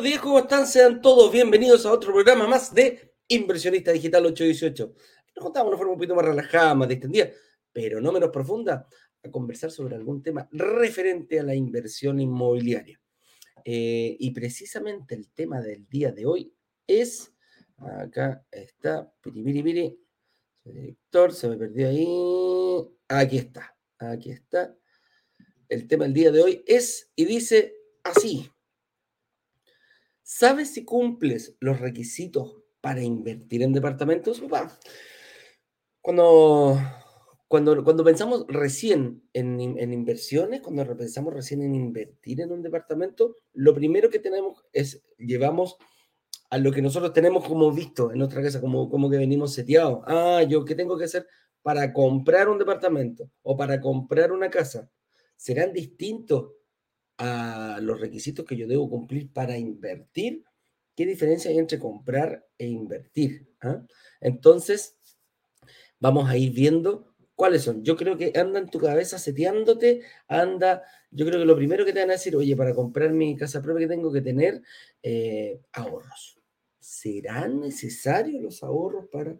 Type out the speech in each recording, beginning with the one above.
buenos días, ¿cómo están? Sean todos bienvenidos a otro programa más de Inversionista Digital 818. Nos contamos de una forma un poquito más relajada, más distendida, pero no menos profunda, a conversar sobre algún tema referente a la inversión inmobiliaria. Eh, y precisamente el tema del día de hoy es, acá está, piripiri, director, se me perdió ahí, aquí está, aquí está. El tema del día de hoy es, y dice así, ¿Sabes si cumples los requisitos para invertir en departamentos? Cuando, cuando, cuando pensamos recién en, en, inversiones, cuando pensamos recién en invertir en un departamento, lo primero que tenemos es, llevamos a lo que nosotros tenemos como visto en nuestra casa, como, como que venimos seteados. Ah, yo, ¿qué tengo que hacer para comprar un departamento o para comprar una casa? ¿Serán distintos a los requisitos que yo debo cumplir para invertir, ¿qué diferencia hay entre comprar e invertir? ¿Ah? Entonces, vamos a ir viendo cuáles son. Yo creo que anda en tu cabeza seteándote, anda, yo creo que lo primero que te van a decir, oye, para comprar mi casa propia que tengo que tener eh, ahorros. ¿Serán necesarios los ahorros para,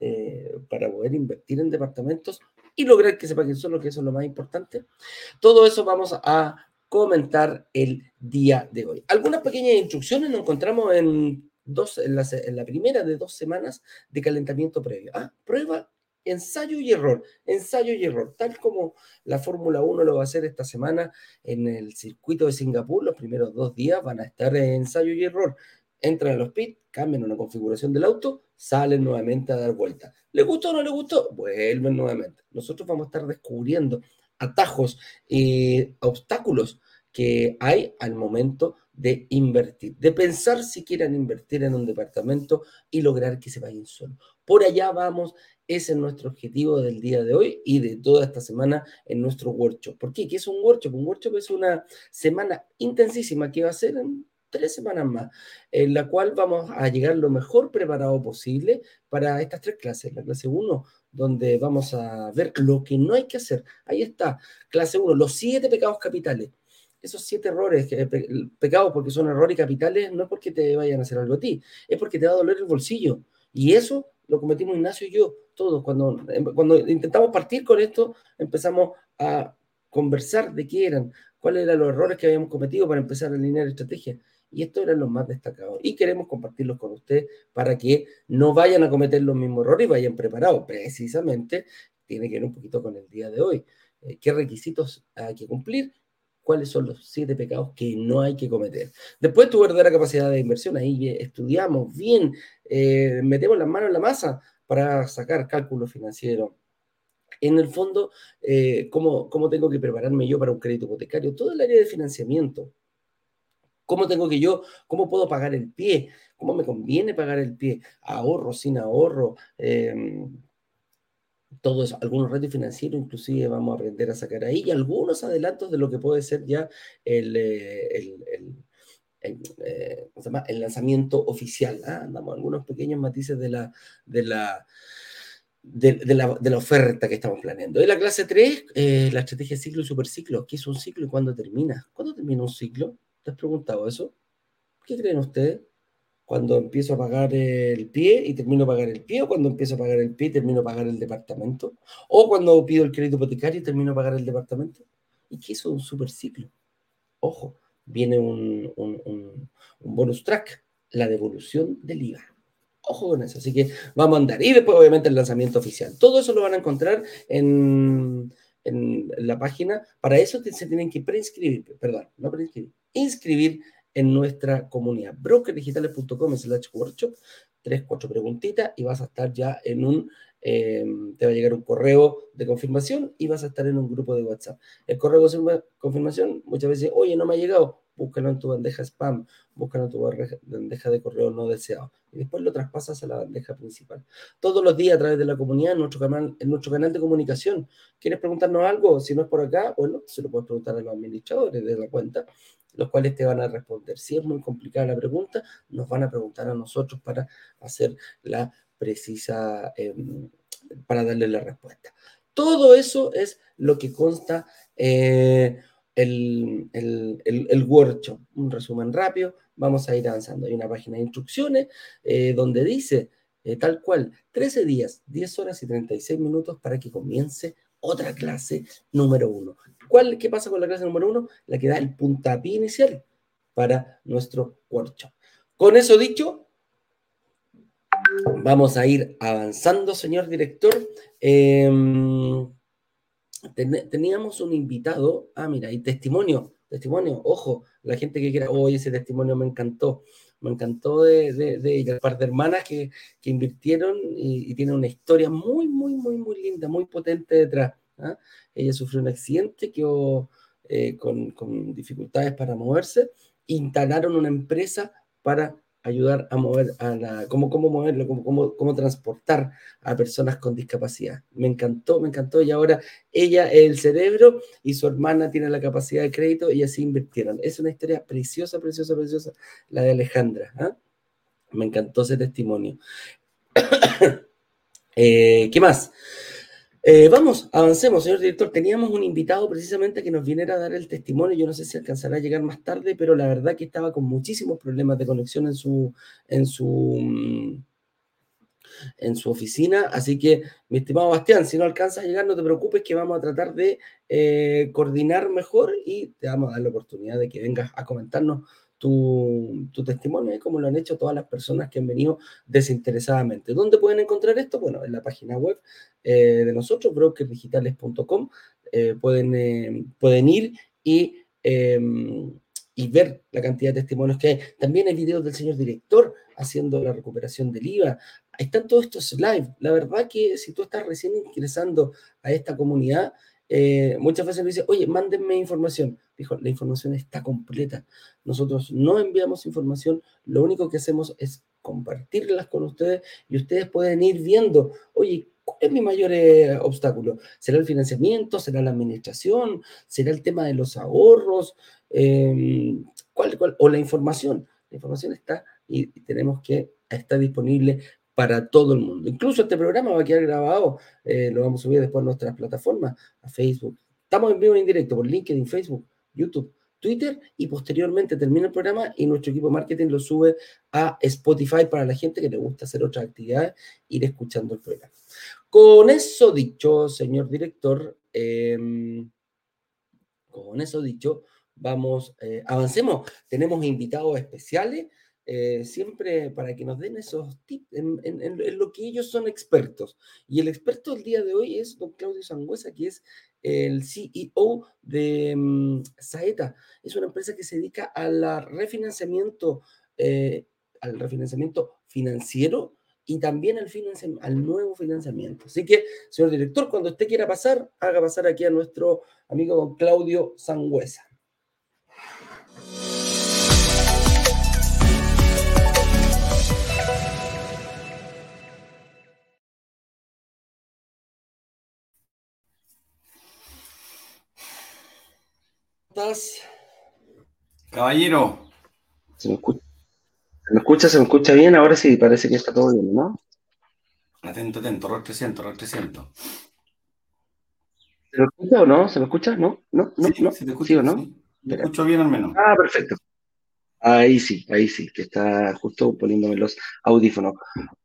eh, para poder invertir en departamentos y lograr que se paguen que eso es lo más importante? Todo eso vamos a comentar el día de hoy. Algunas pequeñas instrucciones nos encontramos en, dos, en, la, primera de dos semanas de calentamiento previo. Ah, prueba, ensayo y error, ensayo y error, tal como la Fórmula 1 lo va a hacer esta semana en el circuito de Singapur. Los primeros dos días van a estar en ensayo y error. Entran a los pits, cambian una configuración del auto, salen nuevamente a dar vuelta. ¿Le gustó o no le gustó? Vuelven nuevamente. Nosotros vamos a estar descubriendo atajos y obstáculos que hay al momento de invertir, de pensar si quieren invertir en un departamento y lograr que se vayan solo. Por allá vamos, ese es nuestro objetivo del día de hoy y de toda esta semana en nuestro workshop. ¿Por qué? ¿Qué es un workshop? Un workshop es una semana intensísima que va a ser en tres semanas más, en la cual vamos a llegar lo mejor preparado posible para estas tres clases. La clase 1, donde vamos a ver lo que no hay que hacer. Ahí está, clase 1, los siete pecados capitales. Esos siete errores, pecados porque son errores capitales, no es porque te vayan a hacer algo a ti, es porque te va a doler el bolsillo. Y eso lo cometimos Ignacio y yo, todos. Cuando, em, cuando intentamos partir con esto, empezamos a conversar de qué eran, cuáles eran los errores que habíamos cometido para empezar a alinear estrategias. Y estos eran los más destacados. Y queremos compartirlos con ustedes para que no vayan a cometer los mismos errores y vayan preparados. Precisamente tiene que ver un poquito con el día de hoy. Eh, ¿Qué requisitos hay que cumplir? ¿Cuáles son los siete pecados que no hay que cometer? Después tu verdadera capacidad de inversión. Ahí estudiamos bien, eh, metemos las manos en la masa para sacar cálculo financiero, en el fondo, eh, ¿cómo, ¿cómo, tengo que prepararme yo para un crédito hipotecario? Todo el área de financiamiento. ¿Cómo tengo que yo, cómo puedo pagar el pie? ¿Cómo me conviene pagar el pie? Ahorro, sin ahorro, em, todo eso, algunos retos financieros inclusive vamos a aprender a sacar ahí y algunos adelantos de lo que puede ser ya el, eh, el, eh, el, lanzamiento oficial. ¿ah? Andamos algunos pequeños matices de la, de la, de, la, de la, oferta que estamos planeando. En la clase 3, eh, la estrategia ciclo y superciclo. ¿Qué es un ciclo y cuándo termina? ¿Cuándo termina un ciclo? ¿Te has preguntado eso? ¿Qué creen ustedes? Cuando empiezo a pagar el pie y termino a pagar el pie, o cuando empiezo a pagar el pie y termino a pagar el departamento, o cuando pido el crédito hipotecario y termino a pagar el departamento. ¿Y qué es un superciclo? Ojo, viene un, un, un, un bonus track, la devolución del IVA. Ojo con eso, así que vamos a andar. Y después, obviamente, el lanzamiento oficial. Todo eso lo van a encontrar en, en la página. Para eso se tienen que preinscribir, perdón, no preinscribir, inscribir en nuestra comunidad. Brokerdigitales.com slash workshop, tres, cuatro preguntitas y vas a estar ya en un, eh, te va a llegar un correo de confirmación y vas a estar en un grupo de WhatsApp. El correo de confirmación muchas veces, oye, no me ha llegado, búscalo en tu bandeja spam, búscalo en tu bandeja de correo no deseado y después lo traspasas a la bandeja principal. Todos los días a través de la comunidad, en nuestro canal, de comunicación. ¿Quieres preguntarnos algo? Si no es por acá, bueno, se lo puedes preguntar a los administradores de la cuenta, los cuales te van a responder. Si es muy complicada la pregunta, nos van a preguntar a nosotros para hacer la precisa, em, para darle la respuesta. Todo eso es lo que consta eh, el, el, el, workshop. Un resumen rápido vamos a ir avanzando. Hay una página de instrucciones eh, donde dice eh, tal cual, 13 días, 10 horas y 36 minutos para que comience otra clase número uno. ¿Cuál, ¿Qué pasa con la clase número uno? La que da el puntapié inicial para nuestro workshop. Con eso dicho, vamos a ir avanzando, señor director. Teníamos un invitado, ah, mira, y testimonio, testimonio, ojo, la gente que quiera, oye, ese testimonio me encantó, me encantó de, de, par de hermanas que, invirtieron y, tienen una historia muy, muy, muy, muy linda, muy potente detrás. ¿ah? Ella sufrió un accidente, quedó eh, con, con dificultades para moverse, instalaron una empresa para ayudar a mover a la, cómo, cómo moverlo, cómo, cómo, cómo, transportar a personas con discapacidad. Me encantó, me encantó. Y ahora ella es el cerebro y su hermana tiene la capacidad de crédito y así invirtieron. Es una historia preciosa, preciosa, preciosa, la de Alejandra. ¿ah? Me encantó ese testimonio. Eh, ¿Qué más? Eh, vamos, avancemos, señor director. Teníamos un invitado precisamente que nos viniera a dar el testimonio. Yo no sé si alcanzará a llegar más tarde, pero la verdad que estaba con muchísimos problemas de conexión en su, en su, mm, en su oficina. Así que, mi estimado Bastián, si no alcanza a llegar, no te preocupes, que vamos a tratar de eh, coordinar mejor y te vamos a dar la oportunidad de que vengas a comentarnos tu, testimonio, y como lo han hecho todas las personas que han venido desinteresadamente. ¿Dónde pueden encontrar esto? Bueno, en la página web eh, de nosotros, brokersdigitales.com, eh, pueden, eh, pueden ir y, em, y ver la cantidad de testimonios que hay. También hay videos del señor director haciendo la recuperación del IVA. Están todos estos live. La verdad que si tú estás recién ingresando a esta comunidad, muchas veces me dice, oye, mándenme información. Dijo, la información está completa. Nosotros no enviamos información, lo único que hacemos es compartirlas con ustedes y ustedes pueden ir viendo, oye, ¿cuál es mi mayor eh, obstáculo? ¿Será el financiamiento? ¿Será la administración? ¿Será el tema de los ahorros? Em, ¿cuál, o la información. La información está y, tenemos que estar disponible para todo el mundo. Incluso este programa va a quedar grabado, eh, lo vamos a subir después a nuestras plataformas, a Facebook. Estamos en vivo en directo por LinkedIn, Facebook, YouTube, Twitter y posteriormente termina el programa y nuestro equipo de marketing lo sube a Spotify para la gente que le gusta hacer otras actividades, ir escuchando el programa. Con eso dicho, señor director, em, con eso dicho, vamos, eh, avancemos. Tenemos invitados especiales. Eh, siempre para que nos den esos tips en, en, lo que ellos son expertos. Y el experto del día de hoy es don Claudio Sangüesa, que es el CEO de mm, Saeta. Es una empresa que se dedica al refinanciamiento, eh, al refinanciamiento financiero y también al, al nuevo financiamiento. Así que, señor director, cuando usted quiera pasar, haga pasar aquí a nuestro amigo don Claudio Sangüesa. Estás? Caballero. ¿Se me, escucha? ¿Se me escucha? bien? Ahora sí, parece que está todo bien, ¿no? Atento, atento, rol 300, rol 300. ¿Se me escucha o no? ¿Se me escucha? ¿No? ¿No? ¿No? Sí, ¿no? ¿Se te escucha, o no? Te escucho bien al menos. Ah, perfecto. Ahí sí, ahí sí, que está justo poniéndome los audífonos.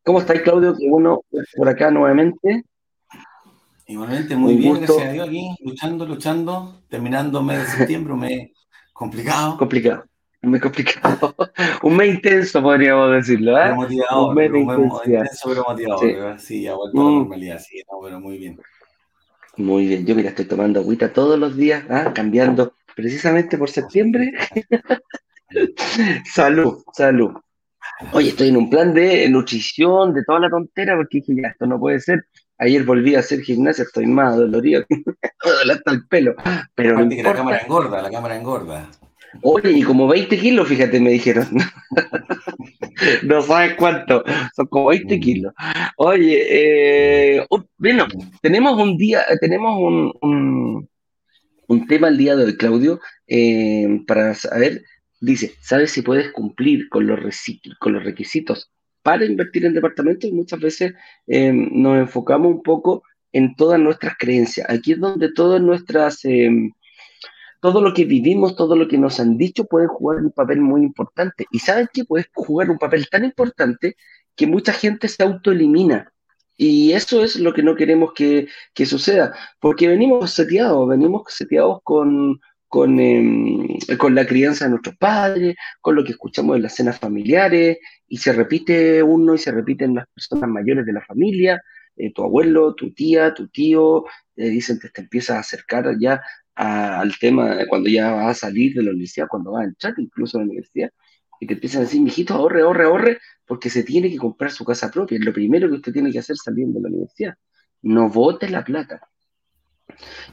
¿Cómo estáis, Claudio? Que uno por acá nuevamente. Igualmente, muy bien, gracias a Dios aquí, luchando, luchando, terminando mes de septiembre, un mes complicado. Complicado, un mes complicado. un mes intenso, podríamos decirlo, ¿eh? un mes de intenso, pero motivador, sí, sí ha vuelto a la mm. normalidad, sí, no, pero muy bien. Muy bien, yo mira, estoy tomando agüita todos los días, ¿ah? cambiando precisamente por septiembre. salud, salud. Oye, estoy en un plan de nutrición, de toda la tontera, porque dije, ya, esto no puede ser Ayer volví a hacer gimnasia, estoy más dolorido, hasta el pelo. Pero no la cámara engorda, la cámara engorda. Oye, y como 20 kilos, fíjate, me dijeron. no sabes cuánto, son como 20 mm. kilos. Oye, eh, bueno, tenemos un día, tenemos un, un, tema el día de hoy, Claudio, eh, para saber, dice, ¿sabes si puedes cumplir con los, con los requisitos para invertir en departamentos y muchas veces eh, nos enfocamos un poco en todas nuestras creencias. Aquí es donde todas nuestras, eh, todo lo que vivimos, todo lo que nos han dicho puede jugar un papel muy importante. Y ¿saben qué? Puede jugar un papel tan importante que mucha gente se autoelimina. Y eso es lo que no queremos que, que suceda, porque venimos seteados, venimos seteados con, con, em, con, la crianza de nuestros padres, con lo que escuchamos en las cenas familiares, y se repite uno y se repiten las personas mayores de la familia, eh, tu abuelo, tu tía, tu tío, dicen que te empiezas a acercar ya al tema cuando ya vas a salir de la universidad, cuando vas a entrar incluso a la universidad, y te empiezan a decir, mijito, ahorre, ahorre, ahorre, porque se tiene que comprar su casa propia. Es lo primero que usted tiene que hacer saliendo de la universidad. No vote la plata.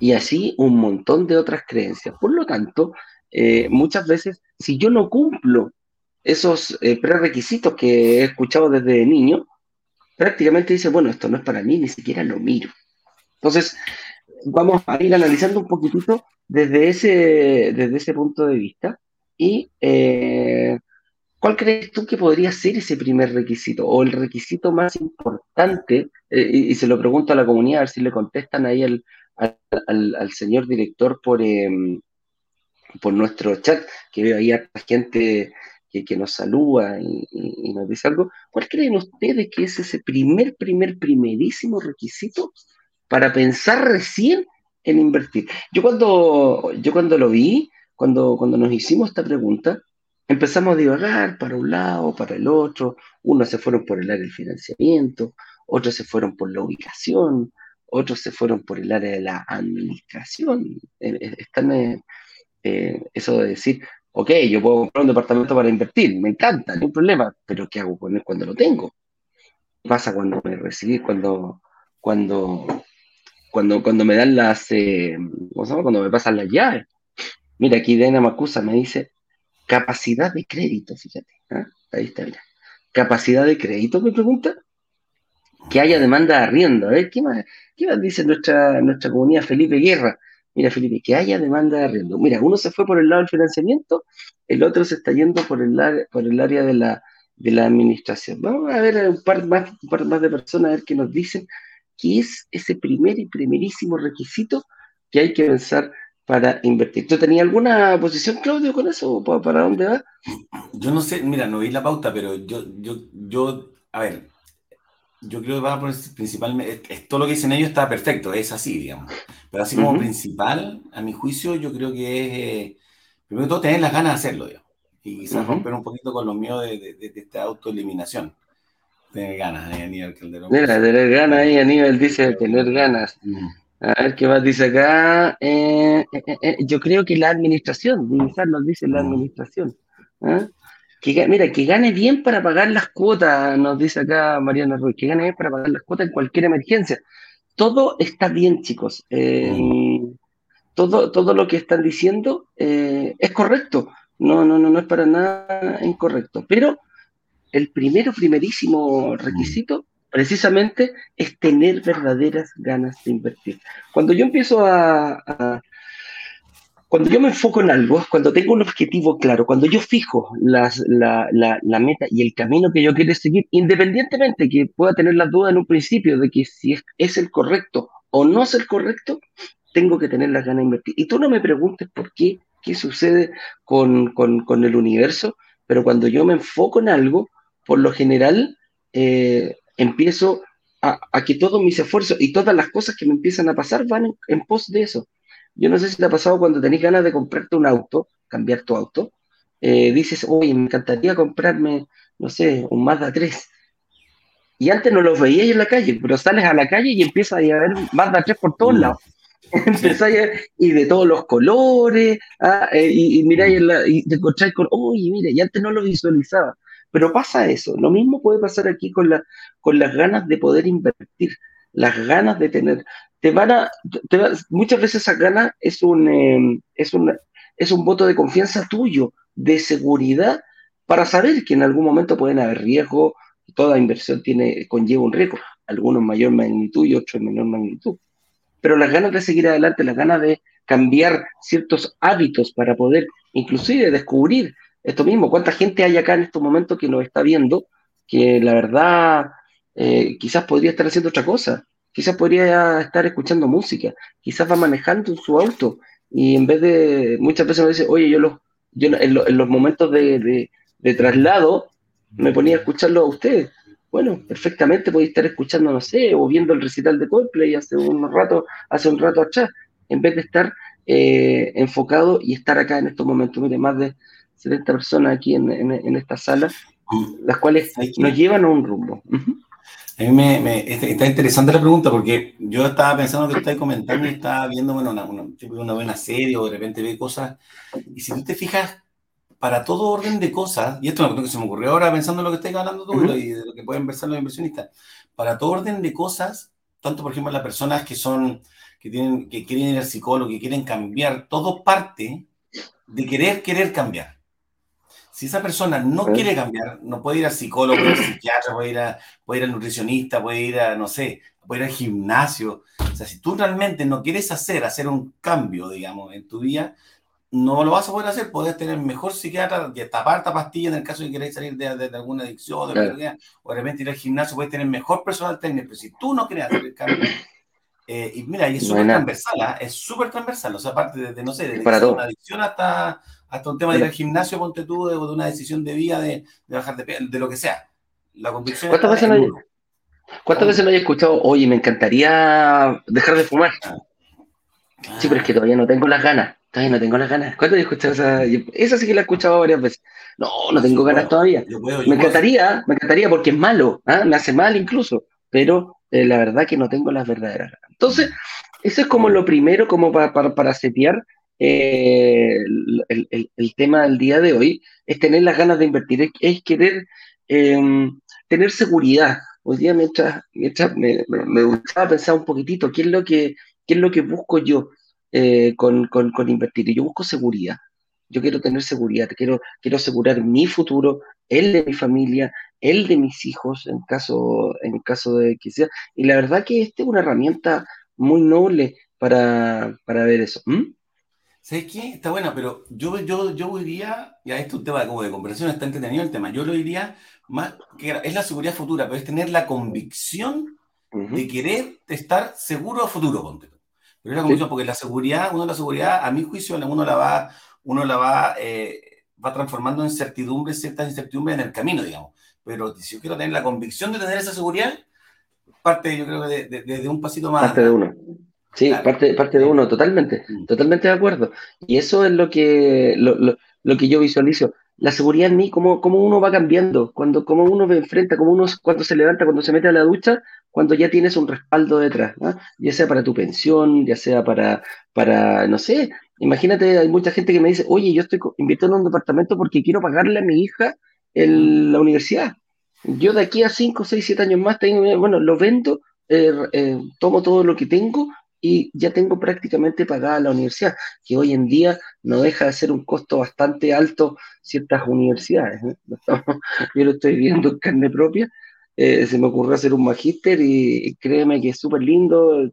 Y así un montón de otras creencias. Por lo tanto, eh, muchas veces, si yo no cumplo esos eh, prerequisitos que he escuchado desde niño, prácticamente dice, bueno, esto no es para mí, ni siquiera lo miro. Entonces, vamos a ir analizando un poquitito desde ese, desde ese punto de vista y eh, ¿cuál crees tú que podría ser ese primer requisito o el requisito más importante? y, se lo pregunto a la comunidad, a ver si le contestan ahí al, al, señor director por, em, por nuestro chat, que veo ahí a la gente que, que, nos saluda y, nos dice algo. ¿Cuál creen ustedes que es ese primer, primer, primerísimo requisito para pensar recién en invertir? Yo cuando, yo cuando lo vi, cuando, cuando nos hicimos esta pregunta, empezamos a divagar para un lado, para el otro, unos se fueron por el área del financiamiento, otros se fueron por la ubicación, otros se fueron por el área de la administración. Eh, eh, están eh, eso de decir, ok, yo puedo comprar un departamento para invertir, me encanta, no hay problema, pero ¿qué hago con él cuando lo tengo? ¿Qué pasa cuando me recibí, cuando, cuando, cuando, cuando me dan las, cuando me pasan las llaves? Mira, aquí Dena Macusa me dice capacidad de crédito, fíjate, ¿ah? ahí está, mira. Capacidad de crédito, me pregunta que haya demanda de arriendo. A ver, ¿qué más, qué más dice nuestra, nuestra comunidad Felipe Guerra? Mira, Felipe, que haya demanda de arriendo. Mira, uno se fue por el lado del financiamiento, el otro se está yendo por el, por el área de la, de la administración. Vamos a ver un par, más, un par más de personas a ver qué nos dicen, qué es ese primer y primerísimo requisito que hay que pensar para invertir. ¿Tú tenías alguna posición, Claudio, con eso? ¿Para dónde va? Yo no sé, mira, no vi la pauta, pero yo, yo, yo, a ver, yo creo que va a poner principalmente, todo lo que dicen ellos está perfecto, es así, digamos. Pero así como principal, a mi juicio, yo creo que es, eh, primero todo, tener las ganas de hacerlo, digamos. Y quizás romper un poquito con los míos de, de, esta autoeliminación. Tener ganas, eh, Aníbal Calderón. Mira, tener ganas ahí, Aníbal dice tener ganas. A ver qué más dice acá. Eh, yo creo que la administración, nos dice la administración. ¿Ah? mira, que gane bien para pagar las cuotas, nos dice acá Mariana Ruiz, que gane bien para pagar las cuotas en cualquier emergencia. Todo está bien, chicos. Eh, todo, todo lo que están diciendo eh, es correcto. No, no, no, no es para nada incorrecto. Pero el primero, primerísimo requisito, precisamente, es tener verdaderas ganas de invertir. Cuando yo empiezo a cuando yo me enfoco en algo, cuando tengo un objetivo claro, cuando yo fijo la, meta y el camino que yo quiero seguir, independientemente que pueda tener la duda en un principio de que si es, el correcto o no es el correcto, tengo que tener las ganas de invertir. Y tú no me preguntes por qué, qué sucede con, el universo, pero cuando yo me enfoco en algo, por lo general, eh, empiezo a, que todos mis esfuerzos y todas las cosas que me empiezan a pasar van en pos de eso. Yo no sé si te ha pasado cuando tenés ganas de comprarte un auto, cambiar tu auto, eh, dices, oye, me encantaría comprarme, no sé, un Mazda 3. Y antes no los veías en la calle, pero sales a la calle y empiezas a ver Mazda 3 por todos mm. lados. y de todos los colores, ah, eh, y, y miráis y te encontráis con, oye, mira, y antes no lo visualizaba. Pero pasa eso, lo mismo puede pasar aquí con, la, con las ganas de poder invertir, las ganas de tener te van a, muchas veces esa gana es un, em, es, un, es un voto de confianza tuyo, de seguridad, para saber que en algún momento pueden haber riesgos, toda inversión tiene, conlleva un riesgo, algunos en mayor magnitud y otros en menor magnitud. Pero las ganas de seguir adelante, las ganas de cambiar ciertos hábitos para poder inclusive descubrir esto mismo, cuánta gente hay acá en estos momentos que nos está viendo, que la verdad eh, quizás podría estar haciendo otra cosa, quizás podría estar escuchando música, quizás va manejando en su auto y en vez de, muchas veces me dicen, oye, yo, los, yo en, los momentos de, de, traslado me ponía a escucharlo a ustedes. Bueno, perfectamente podéis estar escuchando, no sé, o viendo el recital de Coldplay hace un rato, hace un rato atrás, en vez de estar eh, enfocado y estar acá en estos momentos. Mire, más de 70 personas aquí en, en, esta sala, las cuales nos llevan a un rumbo. A mí me, está interesante la pregunta porque yo estaba pensando que estáis comentando y estaba viendo bueno, una, una, buena serie o de repente ve cosas. Y si tú te fijas, para todo orden de cosas, y esto es lo que se me ocurrió ahora pensando en lo que estáis hablando tú y de lo que pueden pensar los inversionistas, para todo orden de cosas, tanto por ejemplo las personas que son, que tienen, que quieren ir al psicólogo, que quieren cambiar, todo parte de querer, querer cambiar. Si esa persona no quiere cambiar, no puede ir al psicólogo, puede ir al psiquiatra, puede ir, a, puede ir al nutricionista, puede ir a, no sé, puede ir al gimnasio. O sea, si tú realmente no quieres hacer, hacer un cambio, digamos, en tu vida, no lo vas a poder hacer. Puedes tener mejor psiquiatra, y tapar esta pastilla en el caso de que queráis salir de, de, alguna adicción, de o de repente ir al gimnasio, puedes tener mejor personal técnico. Pero si tú no quieres hacer el cambio, eh, y mira, y es súper transversal, ¿ah? es súper transversal, o sea, aparte de, no sé, de una adicción hasta, hasta un tema de ir al gimnasio, ponte tú, de, de una decisión de vida, de, bajar de de lo que sea. La convicción ¿Cuántas veces no hay, ¿Cuántas veces no he escuchado, oye, me encantaría dejar de fumar? Sí, pero es que todavía no tengo las ganas. Todavía no tengo las ganas. ¿Cuántas he escuchado esa? Esa sí que la he escuchado varias veces. No, no tengo ganas todavía. me encantaría, me encantaría porque es malo, ¿ah? me hace mal incluso, pero eh, la verdad que no tengo las verdaderas ganas. Entonces, eso es como lo primero, como para, para, para setear eh, el, tema del día de hoy es tener las ganas de invertir, es, querer em, tener seguridad. Hoy día mientras, me, me, gustaba pensar un poquitito qué es lo que, qué es lo que busco yo eh, con, con, invertir. Y yo busco seguridad. Yo quiero tener seguridad, quiero, quiero asegurar mi futuro, el de mi familia, el de mis hijos, en caso, en caso de que sea. Y la verdad que esta es una herramienta muy noble para, ver eso. ¿Sabes qué? Está buena, pero yo, yo, yo iría, ya esto es un tema como de conversación, está entretenido el tema, yo lo diría más, que es la seguridad futura, pero es tener la convicción de querer estar seguro a futuro, ponte. Pero es la convicción, porque la seguridad, uno la seguridad, a mi juicio, uno la va, uno la va, eh, va transformando en certidumbre, ciertas incertidumbres en el camino, digamos. Pero si yo quiero tener la convicción de tener esa seguridad, parte, yo creo que de, de un pasito más. Parte de uno. Sí, parte, parte de uno, totalmente, mm. totalmente de acuerdo. Y eso es lo que, lo, lo, que yo visualizo. La seguridad en mí, cómo, cómo uno va cambiando, cuando cómo uno me enfrenta, cómo uno cuando se levanta, cuando se mete a la ducha, cuando ya tienes un respaldo detrás, ya sea para tu pensión, ya sea para, para, no sé, imagínate, hay mucha gente que me dice, oye, yo estoy invirtiendo en un departamento porque quiero pagarle a mi hija en mm. la universidad. Yo de aquí a 5, 6, 7 años más, tengo, bueno, lo vendo, eh, eh, tomo todo lo que tengo y ya tengo prácticamente pagada la universidad, que hoy en día no deja de ser un costo bastante alto ciertas universidades. ¿eh? Yo lo estoy viendo en carne propia. Eh, se me ocurrió hacer un magíster y, créeme que es súper lindo,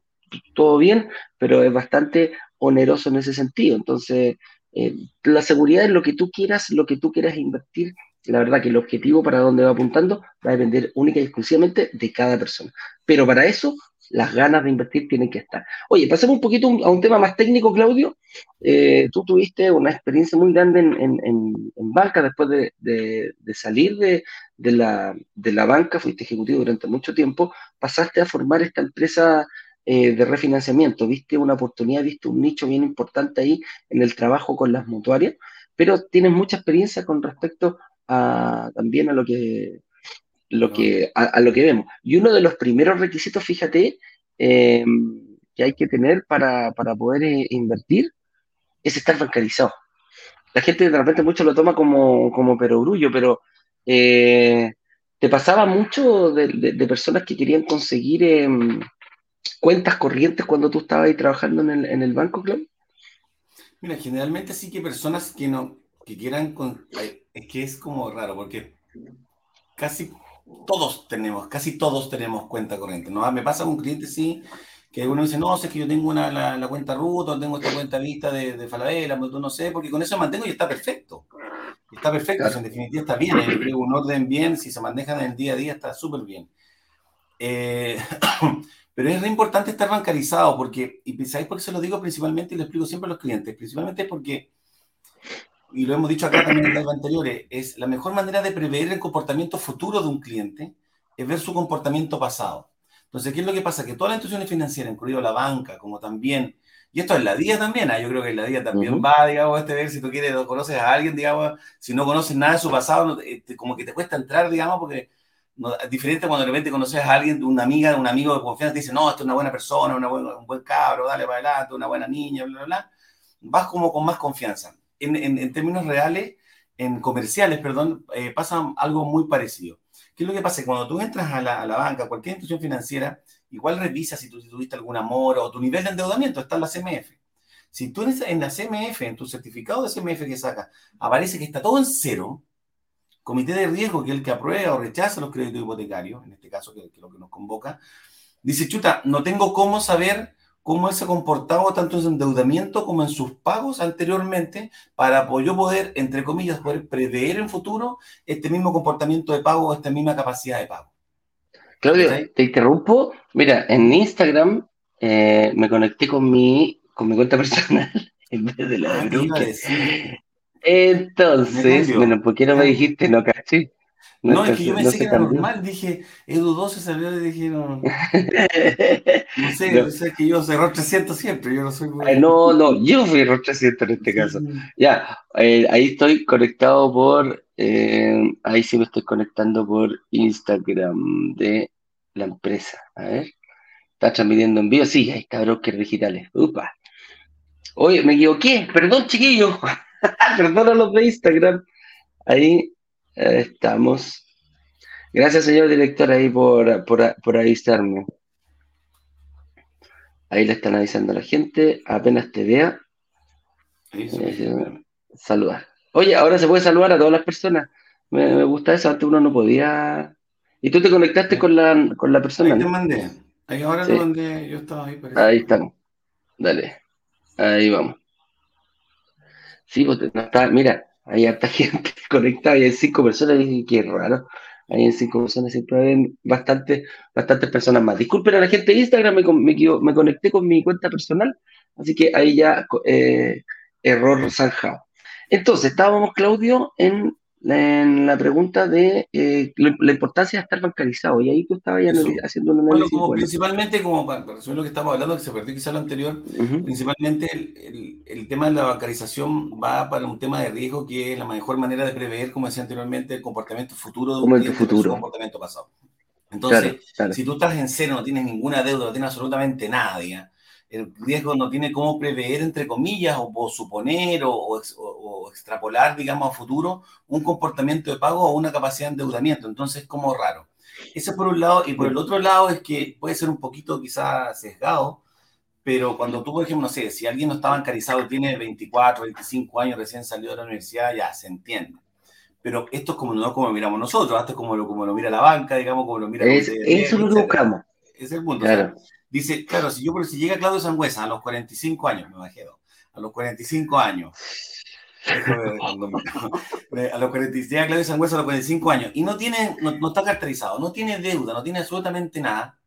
todo bien, pero es bastante oneroso en ese sentido. Entonces, eh, la seguridad es lo que tú quieras, lo que tú quieras invertir. La verdad que el objetivo para dónde va apuntando va a depender única y exclusivamente de cada persona. Pero para eso las ganas de invertir tienen que estar. Oye, pasemos un poquito a un tema más técnico, Claudio. Eh, tú tuviste una experiencia muy grande en, banca después de, salir de, la, banca, fuiste ejecutivo durante mucho tiempo, pasaste a formar esta empresa eh, de refinanciamiento, viste una oportunidad, viste un nicho bien importante ahí en el trabajo con las mutuarias, pero tienes mucha experiencia con respecto a, también a lo que lo que, a, lo que vemos. Y uno de los primeros requisitos, fíjate, em, que hay que tener para, poder eh, invertir es estar bancarizado. La gente de repente mucho lo toma como, como perogrullo, pero eh, ¿te pasaba mucho de, personas que querían conseguir em, cuentas corrientes cuando tú estabas ahí trabajando en el, en el banco, Club? Mira, generalmente sí que personas que no, que quieran, es que es como raro, porque casi todos tenemos, casi todos tenemos cuenta corriente. ¿no? Me pasa con un cliente, sí, que uno dice, no, sé es que yo tengo una, la, cuenta ruta, o tengo esta cuenta vista de, de Falabella, pues tú no sé, porque con eso mantengo y está perfecto. Está perfecto, en definitiva está bien, hay un orden bien, si se manejan en el día a día está súper bien. Eh, Pero es re importante estar bancarizado porque, y ¿sabéis por qué se lo digo principalmente y lo explico siempre a los clientes? Principalmente porque, y lo hemos dicho acá también en los anteriores, es la mejor manera de prever el comportamiento futuro de un cliente es ver su comportamiento pasado. Entonces, ¿qué es lo que pasa? Que todas las instituciones financieras, incluido la banca, como también, y esto es la DIA también, ¿ah? yo creo que la DIA también va, digamos, este ver si tú quieres, conoces a alguien, digamos, si no conoces nada de su pasado, este, como que te cuesta entrar, digamos, porque es diferente cuando de repente conoces a alguien, una amiga, un amigo de confianza, te dice, no, esto es una buena persona, una un buen cabro, dale para adelante, una buena niña, bla, bla, bla. Vas como con más confianza. En, en, términos reales, en comerciales, perdón, eh, pasa algo muy parecido. ¿Qué es lo que pasa? Cuando tú entras a la, a la banca, cualquier institución financiera, igual revisa si tú tuviste algún amor o tu nivel de endeudamiento, está en la CMF. Si tú en la CMF, en tu certificado de CMF que sacas, aparece que está todo en cero, comité de riesgo, que es el que aprueba o rechaza los créditos hipotecarios, en este caso, que, es lo que nos convoca, dice, chuta, no tengo cómo saber cómo él se ha comportado tanto en su endeudamiento como en sus pagos anteriormente para yo poder, entre comillas, poder prever en futuro este mismo comportamiento de pago o esta misma capacidad de pago. Claudio, te interrumpo. Mira, en Instagram eh, me conecté con mi, con mi cuenta personal en vez de la de ah, entonces, bueno, ¿por qué no me dijiste? No caché. No, no es que yo pensé que era normal, dije, Edu 12 salió y dije, no. no sé, no. sé que yo soy ROT 300 siempre, yo no soy muy... No, no, yo fui ROT 300 en este caso. Ya, eh, ahí estoy conectado por, eh, ahí sí me estoy conectando por Instagram de la empresa. A ver, está transmitiendo en vivo, sí, hay cabros que digitales. Upa. Oye, me equivoqué, perdón chiquillos. Perdón a los de Instagram. Ahí eh, estamos. Gracias, señor director, ahí por, por, avisarme. Ahí le están avisando a la gente. Apenas te vea. Eh, saludar. Oye, ahora se puede saludar a todas las personas. Me, gusta eso. Antes uno no podía. ¿Y tú te conectaste con la, con la persona? Ahí te mandé. Ahí ahora te mandé. Yo estaba ahí. Ahí estamos. Dale. Ahí vamos. Sí, pues, no está, mira, hay harta gente conectada hay cinco personas y qué raro. Hay en cinco personas siempre hay bastante, bastantes personas más. Disculpen a la gente de Instagram, me, me, conecté con mi cuenta personal, así que ahí ya eh, error zanjado. Entonces, estábamos, Claudio, en en la pregunta de eh, la, importancia de estar bancarizado. Y ahí tú estabas ya haciendo un análisis. Bueno, como principalmente, como para resumir lo que estamos hablando, que se perdió quizá lo anterior, principalmente el, el, tema de la bancarización va para un tema de riesgo que es la mejor manera de prever, como decía anteriormente, el comportamiento futuro de un futuro. comportamiento pasado. Entonces, si tú estás en cero, no tienes ninguna deuda, no tienes absolutamente nada, el riesgo no tiene cómo prever, entre comillas, o, suponer o, extrapolar, digamos, a futuro un comportamiento de pago o una capacidad de endeudamiento. Entonces, es como raro. Eso por un lado. Y por el otro lado es que puede ser un poquito quizás sesgado, pero cuando tú, por ejemplo, no sé, si alguien no está bancarizado, tiene 24, 25 años, recién salió de la universidad, ya se entiende. Pero esto es como no como lo miramos nosotros, esto es como lo, como lo mira la banca, digamos, como lo mira... Es, eso lo buscamos. Es el punto. Claro. Dice, claro, si yo si llega Claudio Sangüesa a los 45 años, me bajé a los 45 años, a los 45, llega Claudio Sangüesa a los 45 años y no tiene, no, está caracterizado, no tiene deuda, no tiene absolutamente nada,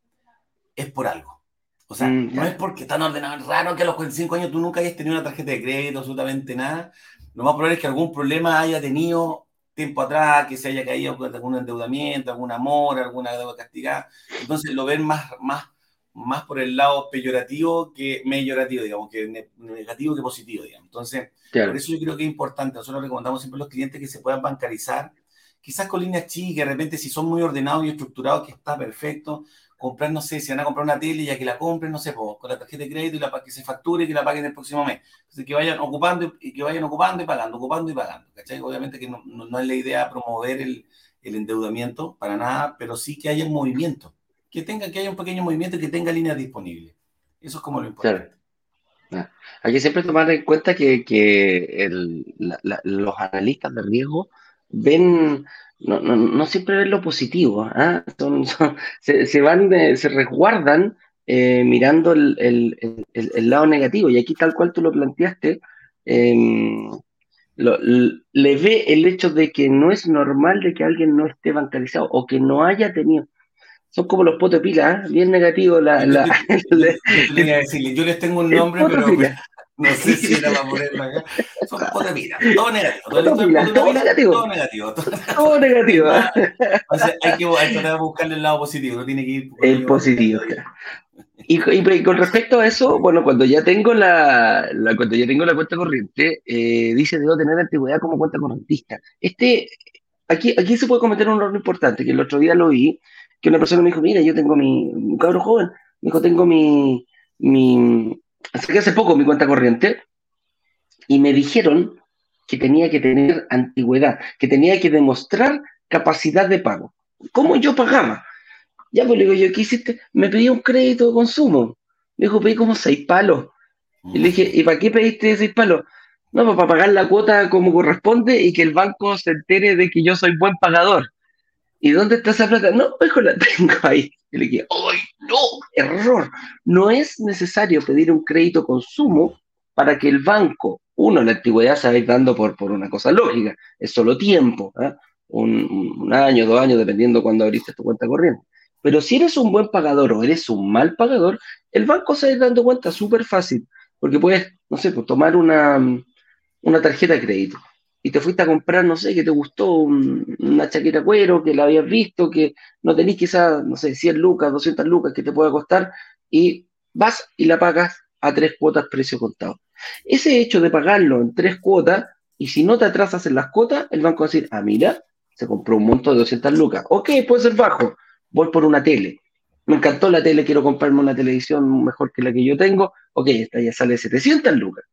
es por algo. O sea, mm, no es porque están ordenados, raro que a los 45 años tú nunca hayas tenido una tarjeta de crédito, absolutamente nada. Lo más probable es que algún problema haya tenido tiempo atrás, que se haya caído con algún endeudamiento, algún amor, alguna deuda castigada. Entonces lo ven más, más más por el lado peyorativo que mayorativo, digamos, que negativo que positivo, digamos. Entonces, por eso yo creo que es importante, nosotros recomendamos siempre a los clientes que se puedan bancarizar, quizás con líneas chicas, de repente si son muy ordenados y estructurados, que está perfecto, comprar, no sé, si van a comprar una tele, ya que la compren, no sé, con la tarjeta de crédito y la, que se facture y que la paguen el próximo mes. Entonces, que vayan ocupando y que vayan ocupando y pagando, ocupando y pagando, ¿cachai? Obviamente que no, no, es la idea promover el, el endeudamiento para nada, pero sí que haya un movimiento que tenga, que haya un pequeño movimiento y que tenga líneas disponibles. Eso es como lo importante. Claro. Hay que siempre tomar en cuenta que, que los analistas de riesgo ven, no, no, no siempre ven lo positivo, son, se, se, van, se resguardan eh, mirando el, el, el, lado negativo. Y aquí, tal cual tú lo planteaste, eh, lo, le ve el hecho de que no es normal de que alguien no esté bancarizado o que no haya tenido son como los potes pila, ¿eh? bien negativos. La, la, yo, les tengo un nombre, pero no sé si era para ponerlo acá. Son potes pila, todo negativo. Todo, negativo. Todo negativo. Todo negativo. O sea, hay que, hay que buscarle el lado positivo, no tiene que ir. El positivo, y, y, con respecto a eso, bueno, cuando ya tengo la, la cuando ya tengo la cuenta corriente, eh, dice debo tener antigüedad como cuenta correntista. Este, aquí, aquí se puede cometer un error importante, que el otro día lo vi, que una persona me dijo, mira, yo tengo mi, un cabro joven, me dijo, tengo mi, mi, que hace poco mi cuenta corriente, y me dijeron que tenía que tener antigüedad, que tenía que demostrar capacidad de pago. ¿Cómo yo pagaba? Ya, pues le digo yo, ¿qué hiciste? Me pedí un crédito de consumo. Me dijo, pedí como seis palos. Y le dije, ¿y para qué pediste seis palos? No, pues para pagar la cuota como corresponde y que el banco se entere de que yo soy buen pagador. ¿Y dónde está esa plata? No, pues la tengo ahí. Y le dije, ¡ay, no! Error. No es necesario pedir un crédito consumo para que el banco, uno, la antigüedad se va a ir dando por, por una cosa lógica, es solo tiempo, ¿eh? un, año, dos años, dependiendo cuando abriste tu cuenta corriente. Pero si eres un buen pagador o eres un mal pagador, el banco se va a dando cuenta súper fácil, porque puedes, no sé, pues, tomar una, una tarjeta de crédito y te fuiste a comprar, no sé, que te gustó una chaqueta cuero, que la habías visto, que no tenés quizás, no sé, 100 lucas, 200 lucas que te pueda costar, y vas y la pagas a tres cuotas precio contado. Ese hecho de pagarlo en tres cuotas, y si no te atrasas en las cuotas, el banco va a decir, ah, mira, se compró un monto de 200 lucas. Ok, puede ser bajo, voy por una tele. Me encantó la tele, quiero comprarme una televisión mejor que la que yo tengo. Ok, esta ya sale 700 lucas.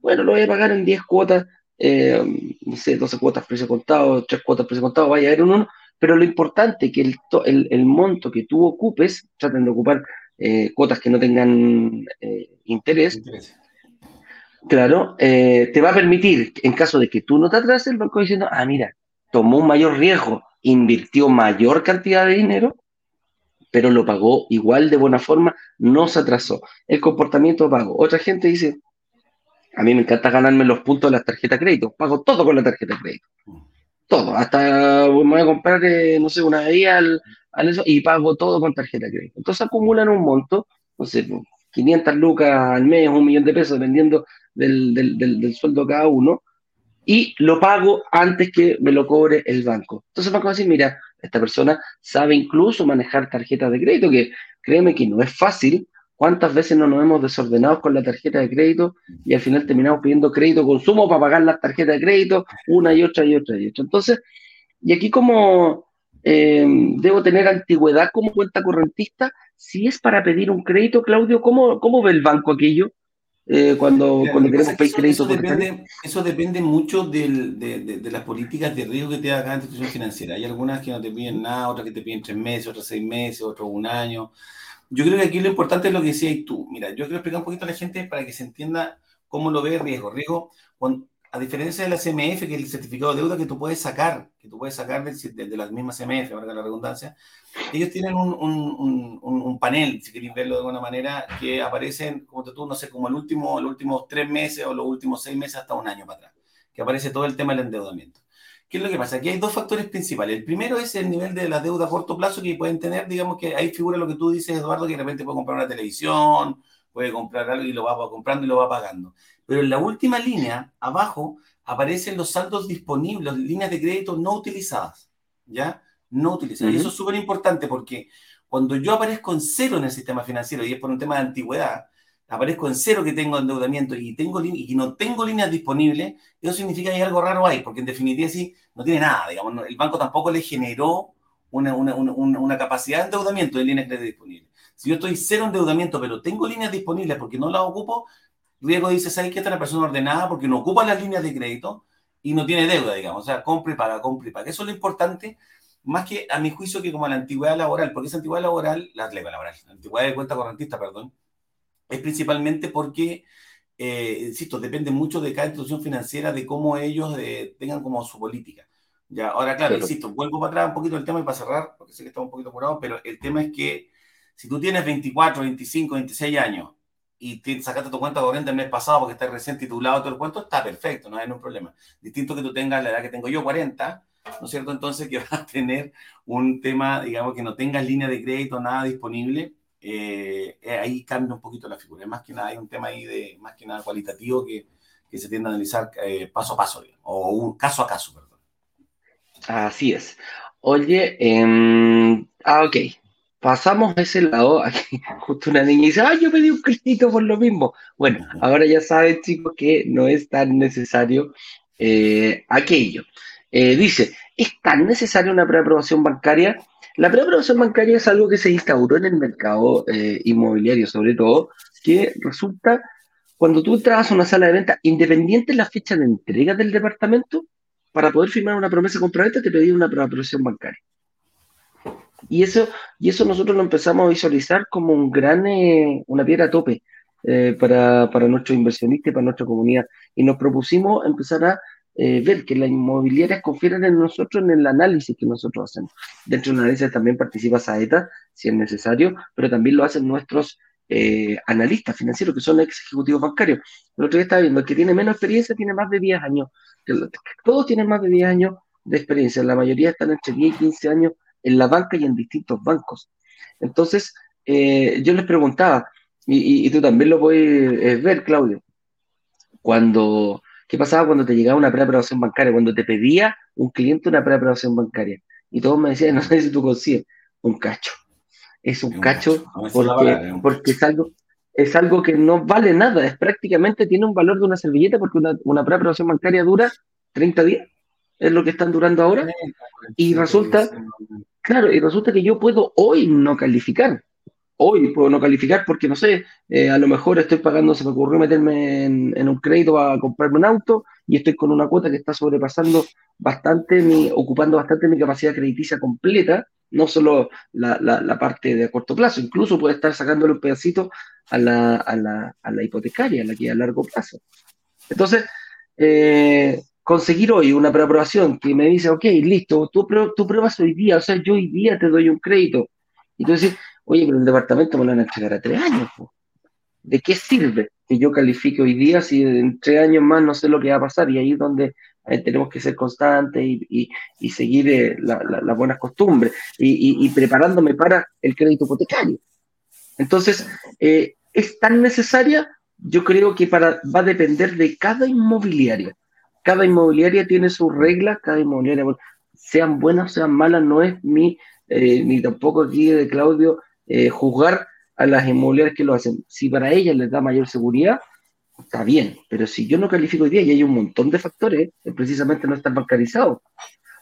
Bueno, lo voy a pagar en 10 cuotas eh, no sé, 12 cuotas precio contado, 3 cuotas precio contado, vaya a haber un uno, pero lo importante es que el, el, monto que tú ocupes, traten de ocupar eh, cuotas que no tengan eh, interés, claro, te va a permitir, en caso de que tú no te atrases, el banco diciendo, ah, mira, tomó un mayor riesgo, invirtió mayor cantidad de dinero, pero lo pagó igual de buena forma, no se atrasó. El comportamiento pago. Otra gente dice, a mí me encanta ganarme los puntos de las tarjetas de crédito. Pago todo con la tarjeta de crédito. Todo. Hasta me voy a comprar, eh, no sé, una vía al, eso y pago todo con tarjeta de crédito. Entonces acumulan un monto, no sé, 500 lucas al mes, un millón de pesos, dependiendo del, del, del, sueldo cada uno, y lo pago antes que me lo cobre el banco. Entonces el banco va a decir, mira, esta persona sabe incluso manejar tarjetas de crédito, que créeme que no es fácil, ¿Cuántas veces no nos hemos desordenado con la tarjeta de crédito y al final terminamos pidiendo crédito consumo para pagar las tarjetas de crédito una y otra y otra y otra? Entonces, y aquí como eh, debo tener antigüedad como cuenta correntista, si es para pedir un crédito, Claudio, ¿cómo, cómo ve el banco aquello? Eh, cuando, cuando queremos pedir crédito. Eso depende, eso depende mucho del, de, de, las políticas de riesgo que te da cada institución financiera. Hay algunas que no te piden nada, otras que te piden tres meses, otras seis meses, otras un año. Yo creo que aquí lo importante es lo que decías tú. Mira, yo quiero explicar un poquito a la gente para que se entienda cómo lo ve riesgo. Riesgo, a diferencia de la CMF, que es el certificado de deuda que tú puedes sacar, que tú puedes sacar de, de, la misma CMF, ahora la redundancia, ellos tienen un, un, un, panel, si queréis verlo de alguna manera, que aparecen, como tú, no sé, como el último, los últimos tres meses o los últimos seis meses hasta un año para atrás, que aparece todo el tema del endeudamiento. ¿Qué es lo que pasa? Aquí hay dos factores principales. El primero es el nivel de la deuda a corto plazo que pueden tener, digamos que ahí figura lo que tú dices, Eduardo, que de repente puede comprar una televisión, puede comprar algo y lo va comprando y lo va pagando. Pero en la última línea, abajo, aparecen los saldos disponibles, líneas de crédito no utilizadas, ¿ya? No utilizadas. Y eso es súper importante porque cuando yo aparezco en cero en el sistema financiero, y es por un tema de antigüedad, aparezco en cero que tengo endeudamiento y, tengo, y no tengo líneas disponibles, eso significa que hay algo raro ahí, porque en definitiva sí, no tiene nada, digamos, el banco tampoco le generó una, una, una, una capacidad de endeudamiento de líneas de crédito disponibles. Si yo estoy cero endeudamiento, pero tengo líneas disponibles porque no las ocupo, riesgo dice, ¿sabes qué? Esta es una persona ordenada porque no ocupa las líneas de crédito y no tiene deuda, digamos, o sea, compra y paga, compra y paga. Eso es lo importante, más que a mi juicio que como la antigüedad laboral, porque esa antigüedad laboral, la, laboral, la antigüedad de cuenta correntista, perdón, es principalmente porque, eh, insisto, depende mucho de cada institución financiera, de cómo ellos eh, tengan como su política. Ya, ahora, claro, insisto, vuelvo para atrás un poquito el tema y para cerrar, porque sé que estamos un poquito apurados, pero el tema es que si tú tienes 24, 25, 26 años y te sacaste tu cuenta corriente el mes pasado porque estás recién titulado todo el cuento, está perfecto, no hay ningún problema. Distinto que tú tengas la edad que tengo yo, 40, ¿no es cierto? Entonces que vas a tener un tema, digamos, que no tengas línea de crédito, nada disponible, eh, eh, ahí cambia un poquito la figura. Más que nada hay un tema ahí de, más que nada cualitativo que, que se tiende a analizar eh, paso a paso, o un caso a caso, perdón. Así es. Oye, eh, ah, ok. Pasamos a ese lado, aquí justo una niña dice, ah, yo pedí un crédito por lo mismo. Bueno, ahora ya saben, chicos, que no es tan necesario aquello. Dice, ¿es tan necesaria una preaprobación bancaria? La preaprobación bancaria es algo que se instauró en el mercado eh, inmobiliario, sobre todo, que resulta cuando tú entras a una sala de venta, independiente de la fecha de entrega del departamento, para poder firmar una promesa compraventa te pedí una preaprobación bancaria. Y eso, y eso nosotros lo empezamos a visualizar como un gran, eh, una piedra a tope eh, para, para nuestros inversionistas y para nuestra comunidad. Y nos propusimos empezar a eh, ver que las inmobiliarias confieran en nosotros en el análisis que nosotros hacemos. Dentro del análisis también participa Saeta, si es necesario, pero también lo hacen nuestros analistas financieros, que son ex ejecutivos bancarios. El otro día estaba viendo, el que tiene menos experiencia tiene más de 10 años. Todos tienen más de 10 años de experiencia, la mayoría están entre 10 y 15 años en la banca y en distintos bancos. Entonces, eh, yo les preguntaba, y, tú también lo puedes ver, Claudio, cuando, ¿qué pasaba cuando te llegaba una preaprobación bancaria? Cuando te pedía un cliente una preaprobación bancaria. Y todos me decían, no sé si tú consigues, un cacho. Es un, cacho, porque, porque es algo, es algo que no vale nada, es prácticamente tiene un valor de una servilleta porque una, una preaprobación bancaria dura 30 días, es lo que están durando ahora, y resulta Claro, y resulta que yo puedo hoy no calificar. Hoy puedo no calificar porque, no sé, eh, a lo mejor estoy pagando, se me ocurrió meterme en, un crédito a comprarme un auto y estoy con una cuota que está sobrepasando bastante, mi, ocupando bastante mi capacidad crediticia completa, no solo la, parte de corto plazo, incluso puede estar sacándole un pedacito a la, a la, a la hipotecaria, a la que a largo plazo. Entonces, eh, conseguir hoy una preaprobación que me dice, ok, listo, tú, tú pruebas hoy día, o sea, yo hoy día te doy un crédito. Dices, oye, pero el departamento me lo van a entregar a tres años. ¿De qué sirve que yo califique hoy día si en tres años más no sé lo que va a pasar? Y ahí es donde eh, tenemos que ser constantes y, seguir eh, las buenas costumbres y, preparándome para el crédito hipotecario. Entonces, eh, es tan necesaria, yo creo que para, va a depender de cada inmobiliaria cada inmobiliaria tiene sus reglas, cada inmobiliaria, sean buenas, sean malas, no es mi, ni tampoco aquí de Claudio, eh, juzgar a las inmobiliarias que lo hacen. Si para ellas les da mayor seguridad, está bien, pero si yo no califico hoy día y hay un montón de factores, precisamente no están bancarizados.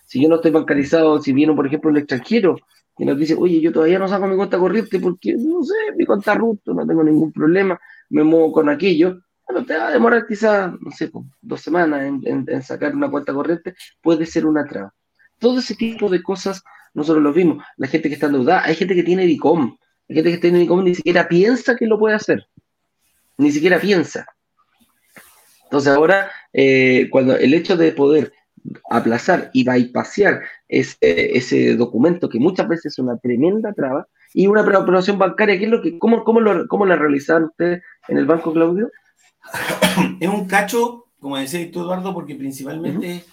Si yo no estoy bancarizado, si viene, por ejemplo, el extranjero y nos dice, oye, yo todavía no saco mi cuenta corriente porque, no sé, mi cuenta ruto, no tengo ningún problema, me muevo con aquello, bueno, te va a demorar quizás, no sé, dos semanas en, sacar una cuenta corriente, puede ser una traba. Todo ese tipo de cosas nosotros lo vimos. La gente que está endeudada, hay gente que tiene DICOM, hay gente que tiene DICOM ni siquiera piensa que lo puede hacer, ni siquiera piensa. Entonces ahora, eh, cuando el hecho de poder aplazar y bypassar ese, ese documento que muchas veces es una tremenda traba, y una aprobación bancaria, ¿qué es lo que, cómo, cómo, lo, cómo la realizaron ustedes en el banco, Claudio? es un cacho, como decía tú, Eduardo, porque principalmente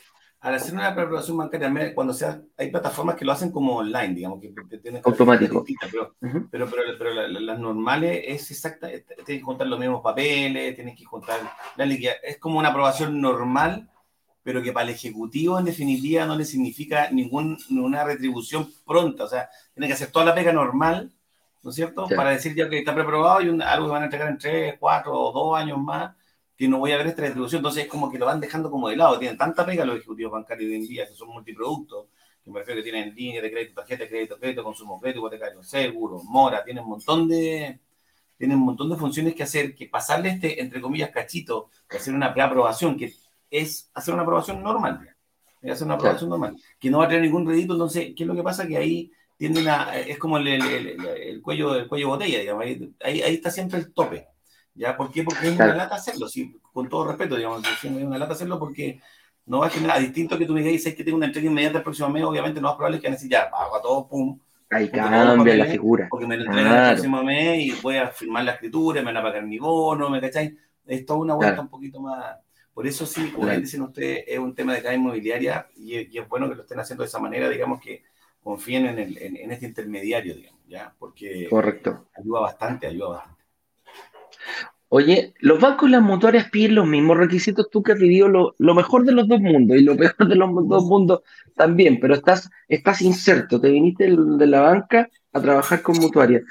al hacer una preparación bancaria, cuando sea, hay plataformas que lo hacen como online, digamos, que tienes automático. Pero, pero, pero, las normales es exacta, tienes que juntar los mismos papeles, tienes que juntar la liquidez. Es como una aprobación normal, pero que para el ejecutivo en definitiva no le significa ningún, ninguna retribución pronta. O sea, tiene que hacer toda la pega normal ¿no es cierto? Para decir ya que está preprobado y algo que van a entregar en tres, cuatro o dos años más, que no voy a ver esta distribución. Entonces es como que lo van dejando como de lado. Tienen tanta pega los ejecutivos bancarios de hoy en día, que son multiproductos, que me refiero que tienen línea de crédito, tarjeta de crédito, crédito, consumo, crédito hipotecario, seguro, mora, tienen un montón de tienen un montón de funciones que hacer, que pasarle este, entre comillas, cachito, de hacer una preaprobación, que es hacer una aprobación normal, es hacer una aprobación normal, que no va a tener ningún rédito, entonces, ¿qué es lo que pasa? Que ahí tienden a, es como el, el, cuello el cuello botella, digamos, ahí, ahí, está siempre el tope. ¿Ya? ¿Por qué? Porque es una lata hacerlo, sí, con todo respeto, digamos, es una lata hacerlo porque no va a generar, a distinto que tú me digas, que tengo una entrega inmediata el próximo mes, obviamente no es probable que necesite ya, hago a todo, pum. Ahí cambia la figura. Porque me lo entregan el próximo mes y voy a firmar la escritura, me van a pagar mi bono, ¿me cacháis? Es toda una vuelta un poquito más. Por eso sí, como dicen ustedes, es un tema de cada inmobiliaria y, es bueno que lo estén haciendo de esa manera, digamos que confíen en, el, en, este intermediario, digamos, ¿ya? Porque Correcto. ayuda bastante, ayuda bastante. Oye, los bancos y las mutuarias piden los mismos requisitos, tú que has vivido lo, mejor de los dos mundos y lo peor de los dos mundos también, pero estás, estás inserto, te viniste de la banca a trabajar con mutuarias.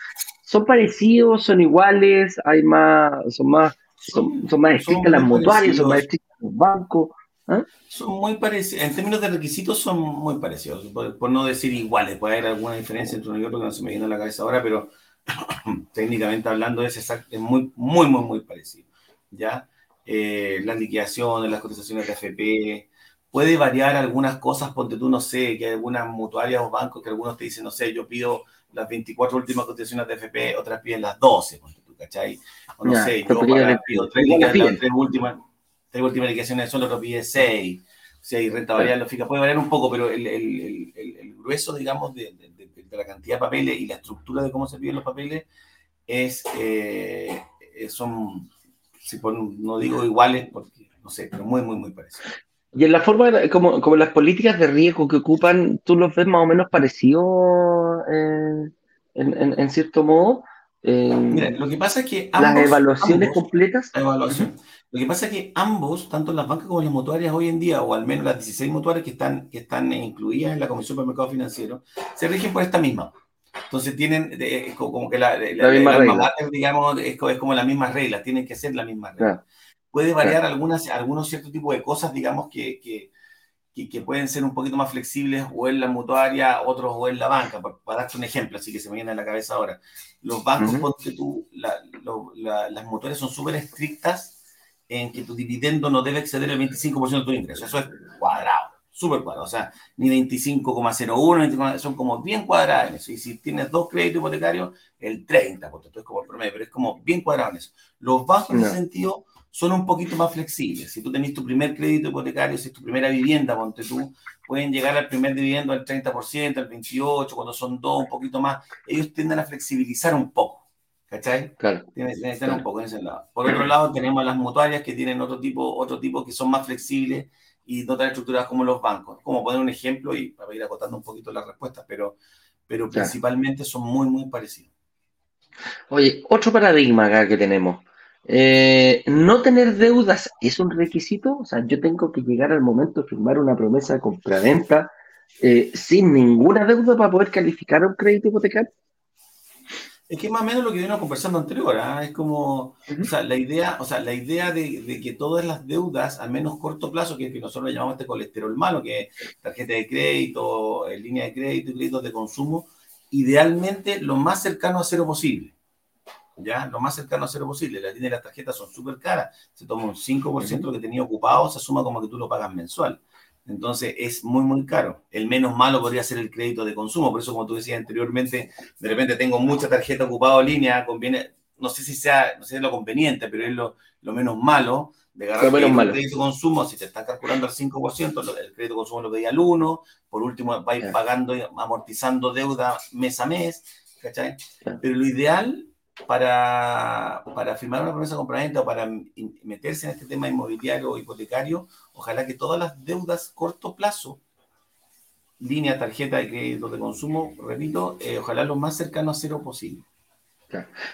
¿Son parecidos, son iguales, hay más, son más, son, más estrictas las mutuarias, son más estrictas los bancos? ¿Ah? Son muy parecidos, en términos de requisitos son muy parecidos, por, no decir iguales, puede haber alguna diferencia entre uno y otro que no se me viene a la cabeza ahora, pero técnicamente hablando, es, es muy, muy, muy, muy parecido. ¿ya? Eh, las liquidaciones, las cotizaciones de AFP, puede variar algunas cosas, ponte tú, no sé, que hay algunas mutuarias o bancos que algunos te dicen, no sé, yo pido las 24 últimas cotizaciones de AFP, otras piden las 12, ponte tú, ¿cachai? O no sé, yo pido tres, tres últimas, tres últimas liquidaciones solo, otro pide 6. Si hay renta variable, puede variar un poco, pero el, el, el, grueso, digamos, de, de la cantidad de papeles y la estructura de cómo se piden los papeles es, eh, son, si no digo iguales, porque no sé, pero muy, muy, muy parecidos. Y en la forma, como, como las políticas de riesgo que ocupan, ¿tú los ves más o menos parecidos eh, en, en, cierto modo? Mira, lo que pasa es que las evaluaciones completas. evaluación. Lo que pasa es que ambos, tanto las bancas como las mutuarias hoy en día, o al menos las 16 mutuarias que están, que están incluidas en la Comisión para el Mercado Financiero, se rigen por esta misma. Entonces tienen como que la, misma regla. digamos, es, como las mismas reglas, tienen que ser la misma regla. Puede variar algunas, algunos ciertos tipos de cosas, digamos, que, que, que, pueden ser un poquito más flexibles o en la mutuaria, otros o en la banca, para, darte un ejemplo, así que se me viene a la cabeza ahora. Los bancos, tú, las mutuarias son súper estrictas en que tu dividendo no debe exceder el 25% de tu ingreso. Eso es cuadrado, súper cuadrado. O sea, ni 25,01, son como bien cuadrados en eso. Y si tienes dos créditos hipotecarios, el 30%, porque esto es como el promedio, pero es como bien cuadrado en eso. Los bancos en ese sentido son un poquito más flexibles. Si tú tenés tu primer crédito hipotecario, si es tu primera vivienda, ponte tú, pueden llegar al primer dividendo al 30%, al 28%, cuando son dos, un poquito más. Ellos tienden a flexibilizar un poco. ¿Cachai? Claro. Tiene, un poco en ese lado. Por otro lado, tenemos las mutuarias que tienen otro tipo, otro tipo que son más flexibles y no tan estructuradas como los bancos. Como poner un ejemplo y para ir acotando un poquito las respuestas, pero, pero principalmente son muy, muy parecidos. Oye, otro paradigma acá que tenemos. Eh, no tener deudas es un requisito. O sea, yo tengo que llegar al momento de firmar una promesa de compraventa eh, sin ninguna deuda para poder calificar un crédito hipotecario. Es que más o menos lo que vino conversando anterior, ¿ah? es como, o sea, la idea, o sea, la idea de, que todas las deudas, al menos corto plazo, que, que nosotros le llamamos este colesterol malo, que es tarjeta de crédito, eh, línea de crédito y créditos de consumo, idealmente lo más cercano a cero posible. ¿Ya? Lo más cercano a cero posible. Las líneas de las tarjetas son súper caras. Se toma un 5% de lo que tenía ocupado, se asuma como que tú lo pagas mensual. Entonces es muy, muy caro. El menos malo podría ser el crédito de consumo. Por eso, como tú decías anteriormente, de repente tengo mucha tarjeta ocupada en línea, conviene, no sé si sea, no sé lo conveniente, pero es lo, lo menos malo de agarrar el crédito de consumo. Si te estás calculando al 5%, el crédito de consumo lo pedía al 1%, por último va a ir pagando, amortizando deuda mes a mes. ¿cachai? Pero lo ideal para, para firmar una promesa de compraventa o para meterse en este tema inmobiliario o hipotecario, ojalá que todas las deudas corto plazo, línea, tarjeta de crédito de consumo, repito, eh, ojalá lo más cercano a cero posible.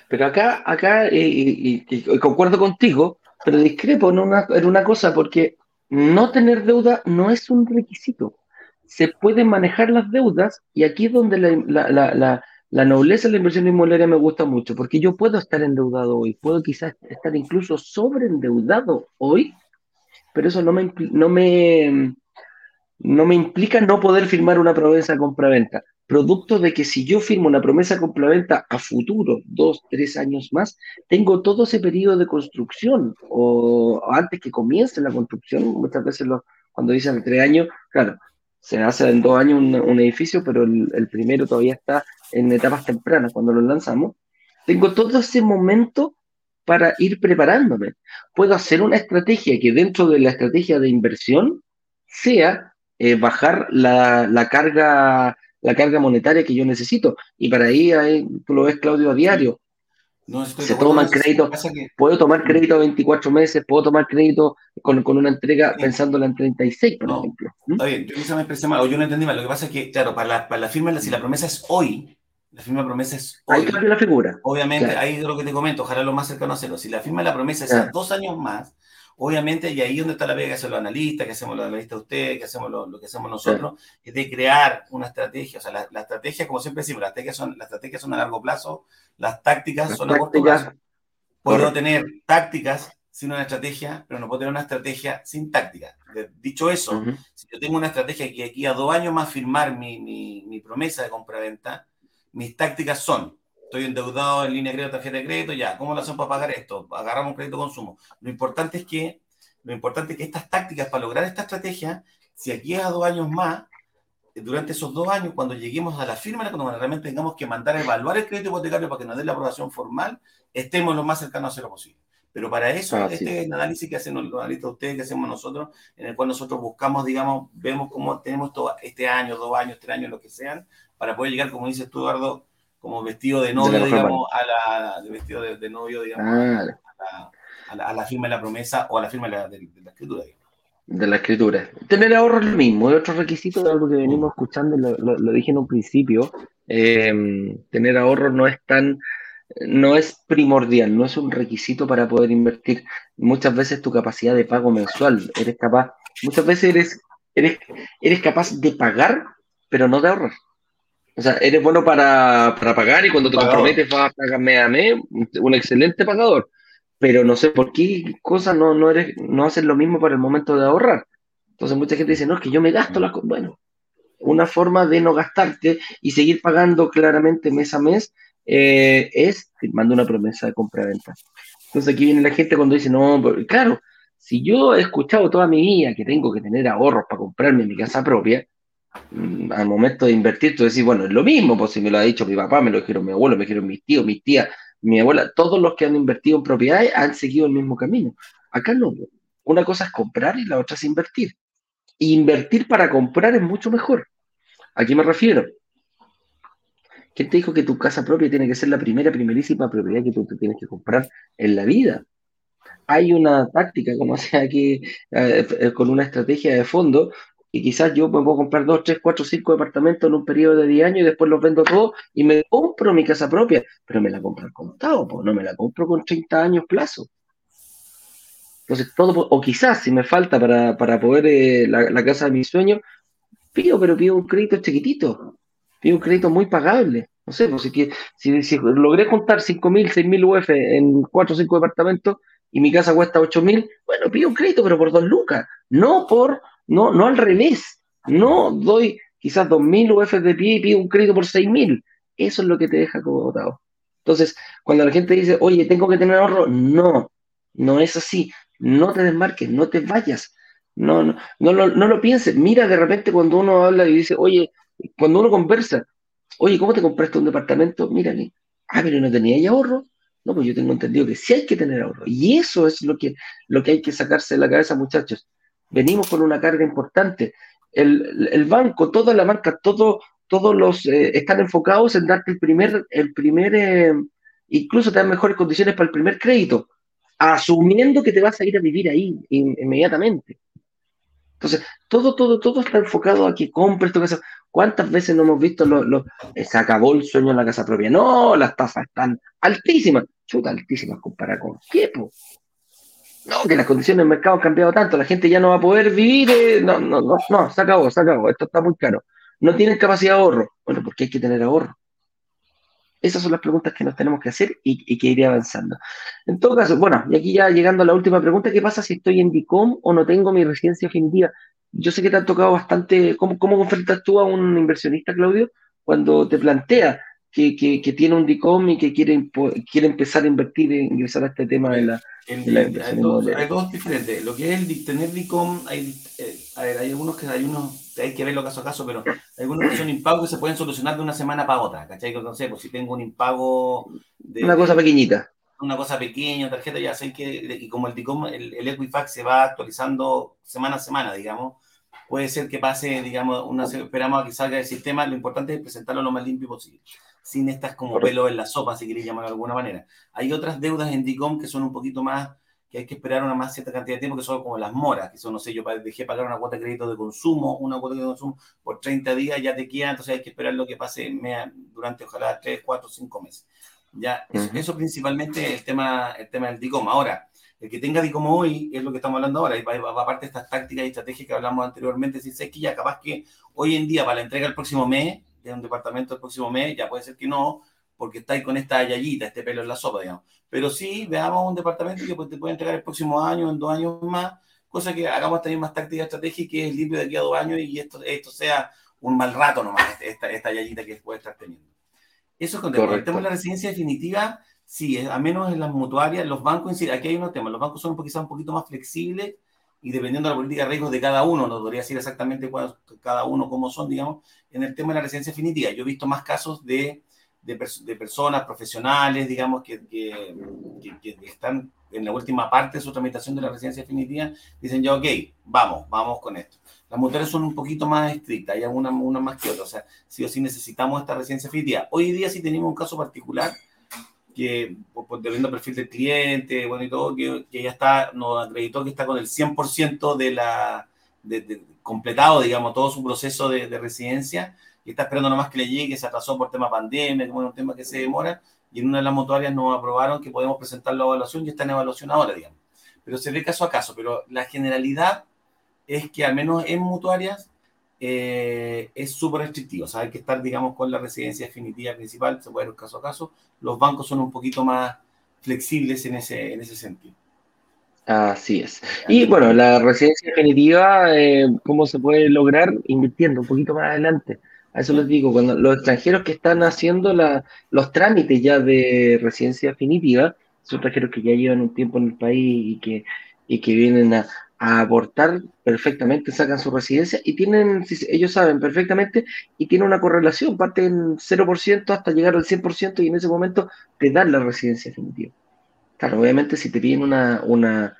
Pero acá, acá y, concuerdo contigo, pero discrepo en una, en una cosa, porque no tener deuda no es un requisito. Se pueden manejar las deudas y aquí es donde la la nobleza de la inversión inmobiliaria me gusta mucho porque yo puedo estar endeudado hoy, puedo quizás estar incluso sobreendeudado hoy, pero eso no me, no me, no me implica no poder firmar una promesa compraventa. Producto de que si yo firmo una promesa compraventa a futuro, dos, tres años más, tengo todo ese periodo de construcción o antes que comience la construcción, muchas veces cuando dicen tres años, claro, se hace en dos años un, edificio, pero el, primero todavía está en etapas tempranas cuando lo lanzamos. Tengo todo ese momento para ir preparándome. Puedo hacer una estrategia que dentro de la estrategia de inversión sea eh, bajar la, carga, la carga monetaria que yo necesito. Y para ahí, ahí, tú lo ves, Claudio, a diario. No se toman crédito. Puedo tomar crédito a 24 meses, puedo tomar crédito con, con una entrega pensándola en 36, por ejemplo. ¿Mm? Está bien, yo quizá me expresé mal o yo no entendí mal. Lo que pasa es que, claro, para la, para la firma, si la promesa es hoy, la firma de promesa es hoy. Ahí cambia la figura. Obviamente, ahí es lo que te comento, ojalá lo más cercano a cero. Si la firma de la promesa es a dos años más, Obviamente, y ahí donde está la vega que hacen los analistas, que hacemos los analistas ustedes, que hacemos lo, que hacemos nosotros, es de crear una estrategia. O sea, la, estrategia, como siempre decimos, las estrategias son, las estrategias son a largo plazo, las tácticas son a corto plazo. Puedo tener tácticas sin una estrategia, pero no puedo tener una estrategia sin táctica. Dicho eso, si yo tengo una estrategia que aquí a dos años más firmar mi, mi, mi promesa de compra-venta, mis tácticas son estoy endeudado en línea de crédito, tarjeta de crédito, ya, ¿cómo lo hacemos para pagar esto? Agarramos un crédito de consumo. Lo importante es que, lo importante es que estas tácticas para lograr esta estrategia, si aquí a dos años más, durante esos dos años, cuando lleguemos a la firma, cuando realmente tengamos que mandar a evaluar el crédito hipotecario para que nos dé la aprobación formal, estemos lo más cercanos a cero posible. Pero para eso, este es el análisis que hacen los analistas ustedes, que hacemos nosotros, en el cual nosotros buscamos, digamos, vemos cómo tenemos todo este año, dos años, tres años, lo que sean, para poder llegar, como dices tú, Eduardo, como vestido de novio, digamos, a la, de vestido de, novio, digamos, a, la, a, la, firma de la promesa o a la firma de la, de, la escritura. De la escritura. Tener ahorro es lo mismo, es otro requisito de algo que venimos escuchando, lo, lo, dije en un principio. Em, tener ahorro no es tan, no es primordial, no es un requisito para poder invertir. Muchas veces tu capacidad de pago mensual, eres capaz, muchas veces eres, eres, eres capaz de pagar, pero no de ahorrar. O sea, eres bueno para, pagar y cuando te comprometes vas a pagarme a mí, un excelente pagador. Pero no sé por qué cosas no, no, eres, no haces lo mismo para el momento de ahorrar. Entonces mucha gente dice, no, es que yo me gasto las cosas. Bueno, una forma de no gastarte y seguir pagando claramente mes a mes eh, es firmando una promesa de compra-venta. Entonces aquí viene la gente cuando dice, no, claro, si yo he escuchado toda mi vida que tengo que tener ahorros para comprarme mi casa propia, Mm, al momento de invertir, tú decís, bueno, es lo mismo, pues si me lo ha dicho mi papá, me lo dijeron mi abuelo, me dijeron mis tíos, mis tías, mi abuela, todos los que han invertido en propiedades han seguido el mismo camino. Acá no. Una cosa es comprar y la otra es invertir. Invertir para comprar es mucho mejor. ¿A qué me refiero? ¿Quién te dijo que tu casa propia tiene que ser la primera, primerísima propiedad que tú te tienes que comprar en la vida? Hay una táctica, como sea aquí, eh, con una estrategia de fondo, y quizás yo puedo comprar dos, tres, cuatro, cinco departamentos en un periodo de 10 años y después los vendo todos y me compro mi casa propia, pero me la compro al contado, pues no me la compro con 30 años plazo. Entonces, todo, o quizás si me falta para, poder eh, la, casa de mis sueños, pido, pero pido un crédito chiquitito, pido un crédito muy pagable. No sé, pues si, si, logré juntar 5 mil, 6 mil UF en 4 o 5 departamentos y mi casa cuesta 8 mil, bueno, pido un crédito, pero por dos lucas, no por no, no al revés. No doy quizás 2.000 UF de pie y pido un crédito por 6.000. Eso es lo que te deja como votado. Entonces, cuando la gente dice, oye, tengo que tener ahorro, no, no es así. No te desmarques, no te vayas. No, no, no, no, lo pienses. Mira de repente cuando uno habla y dice, oye, cuando uno conversa, oye, ¿cómo te compraste un departamento? Mírale. Ah, pero no tenía ya ahorro. No, pues yo tengo entendido que sí hay que tener ahorro. Y eso es lo que, lo que hay que sacarse de la cabeza, muchachos venimos con una carga importante. El, banco, toda la marca, todo, todos los eh, están enfocados en darte el primer, el primer eh, incluso te dan mejores condiciones para el primer crédito, asumiendo que te vas a ir a vivir ahí inmediatamente. Entonces, todo, todo, todo está enfocado a que compres tu casa. ¿Cuántas veces no hemos visto lo, eh, se acabó el sueño en la casa propia? No, las tasas están altísimas. Chuta, altísimas comparado con qué, no, que las condiciones del mercado han cambiado tanto, la gente ya no va a poder vivir, eh, no, no, no, no, se acabó, se acabó, esto está muy caro. No tienen capacidad de ahorro. Bueno, porque hay que tener ahorro. Esas son las preguntas que nos tenemos que hacer y, que iré avanzando. En todo caso, bueno, y aquí ya llegando a la última pregunta, ¿qué pasa si estoy en DICOM o no tengo mi residencia definitiva? Yo sé que te ha tocado bastante, ¿cómo, cómo tú a un inversionista, Claudio, cuando te plantea que, que, tiene un DICOM y que quiere, quiere empezar a invertir e ingresar a este tema de la, hay, dos, diferentes. Lo que es el tener DICOM, hay, eh, hay algunos que hay unos, hay que verlo caso a caso, pero hay algunos que son impagos que se pueden solucionar de una semana para otra. ¿Cachai? No sé, pues si tengo un impago de. Una cosa pequeñita. Una cosa pequeña, tarjeta, ya sé que, y como el DICOM, el, el Equifax se va actualizando semana a semana, digamos puede ser que pase, digamos, una, esperamos a que salga del sistema, lo importante es presentarlo lo más limpio posible. Sin estas como pelos en la sopa, si queréis llamar de alguna manera. Hay otras deudas en DICOM que son un poquito más, que hay que esperar una más cierta cantidad de tiempo, que son como las moras, que son, no sé, yo dejé pagar una cuota de crédito de consumo, una cuota de consumo por 30 días, ya te queda, entonces hay que esperar lo que pase durante, ojalá, 3, 4, 5 meses. Ya, eso, principalmente es el tema, el tema del DICOM. Ahora, el que tenga DICOM hoy es lo que estamos hablando ahora, y va, aparte de estas tácticas y estrategias que hablamos anteriormente, si sé que ya capaz que hoy en día para la entrega el próximo mes, de un departamento el próximo mes, ya puede ser que no, porque estáis con esta yayita, este pelo en la sopa, digamos. Pero sí, veamos un departamento que te puede entregar el próximo año, en dos años más, cosa que hagamos también más táctica estratégica que es limpio de aquí a dos años y esto, esto sea un mal rato nomás, esta, esta yayita que puede estar teniendo. Eso es con el tema de la residencia definitiva, sí, a menos en las mutuarias, los bancos, aquí hay unos temas, los bancos son quizás un poquito más flexibles y dependiendo de la política de riesgos de cada uno, no podría decir exactamente cuál, cada uno cómo son, digamos, en el tema de la residencia definitiva. Yo he visto más casos de, de, de personas profesionales, digamos, que, que, que, están en la última parte de su tramitación de la residencia definitiva, dicen ya, ok, vamos, vamos con esto. Las mutuarias son un poquito más estrictas, hay algunas una más que otras, o sea, sí o sí necesitamos esta residencia definitiva. Hoy día sí tenemos un caso particular que pues, dependiendo del perfil del cliente, bueno y todo, que, que ya está, nos acreditó que está con el 100% de la, de, completado, digamos, todo su proceso de, de, residencia y está esperando nomás que le llegue, que se atrasó por tema pandemia, bueno, un tema que se demora, y en una de las mutuarias nos aprobaron que podemos presentar la evaluación y está en evaluación ahora, digamos. Pero se ve caso a caso, pero la generalidad es que al menos en mutuarias eh, es súper restrictivo. O sea, hay que estar, digamos, con la residencia definitiva principal, se puede ir caso a caso. Los bancos son un poquito más flexibles en ese, en ese sentido. Así es. Y bueno, la residencia definitiva, eh, ¿cómo se puede lograr? Invirtiendo un poquito más adelante. A eso les digo, cuando los extranjeros que están haciendo la, los trámites ya de residencia definitiva, son extranjeros que ya llevan un tiempo en el país y que, y que vienen a, a abortar perfectamente, sacan su residencia y tienen, ellos saben perfectamente y tiene una correlación, parten 0% hasta llegar al 100% y en ese momento te dan la residencia definitiva. Claro, obviamente si te piden una, una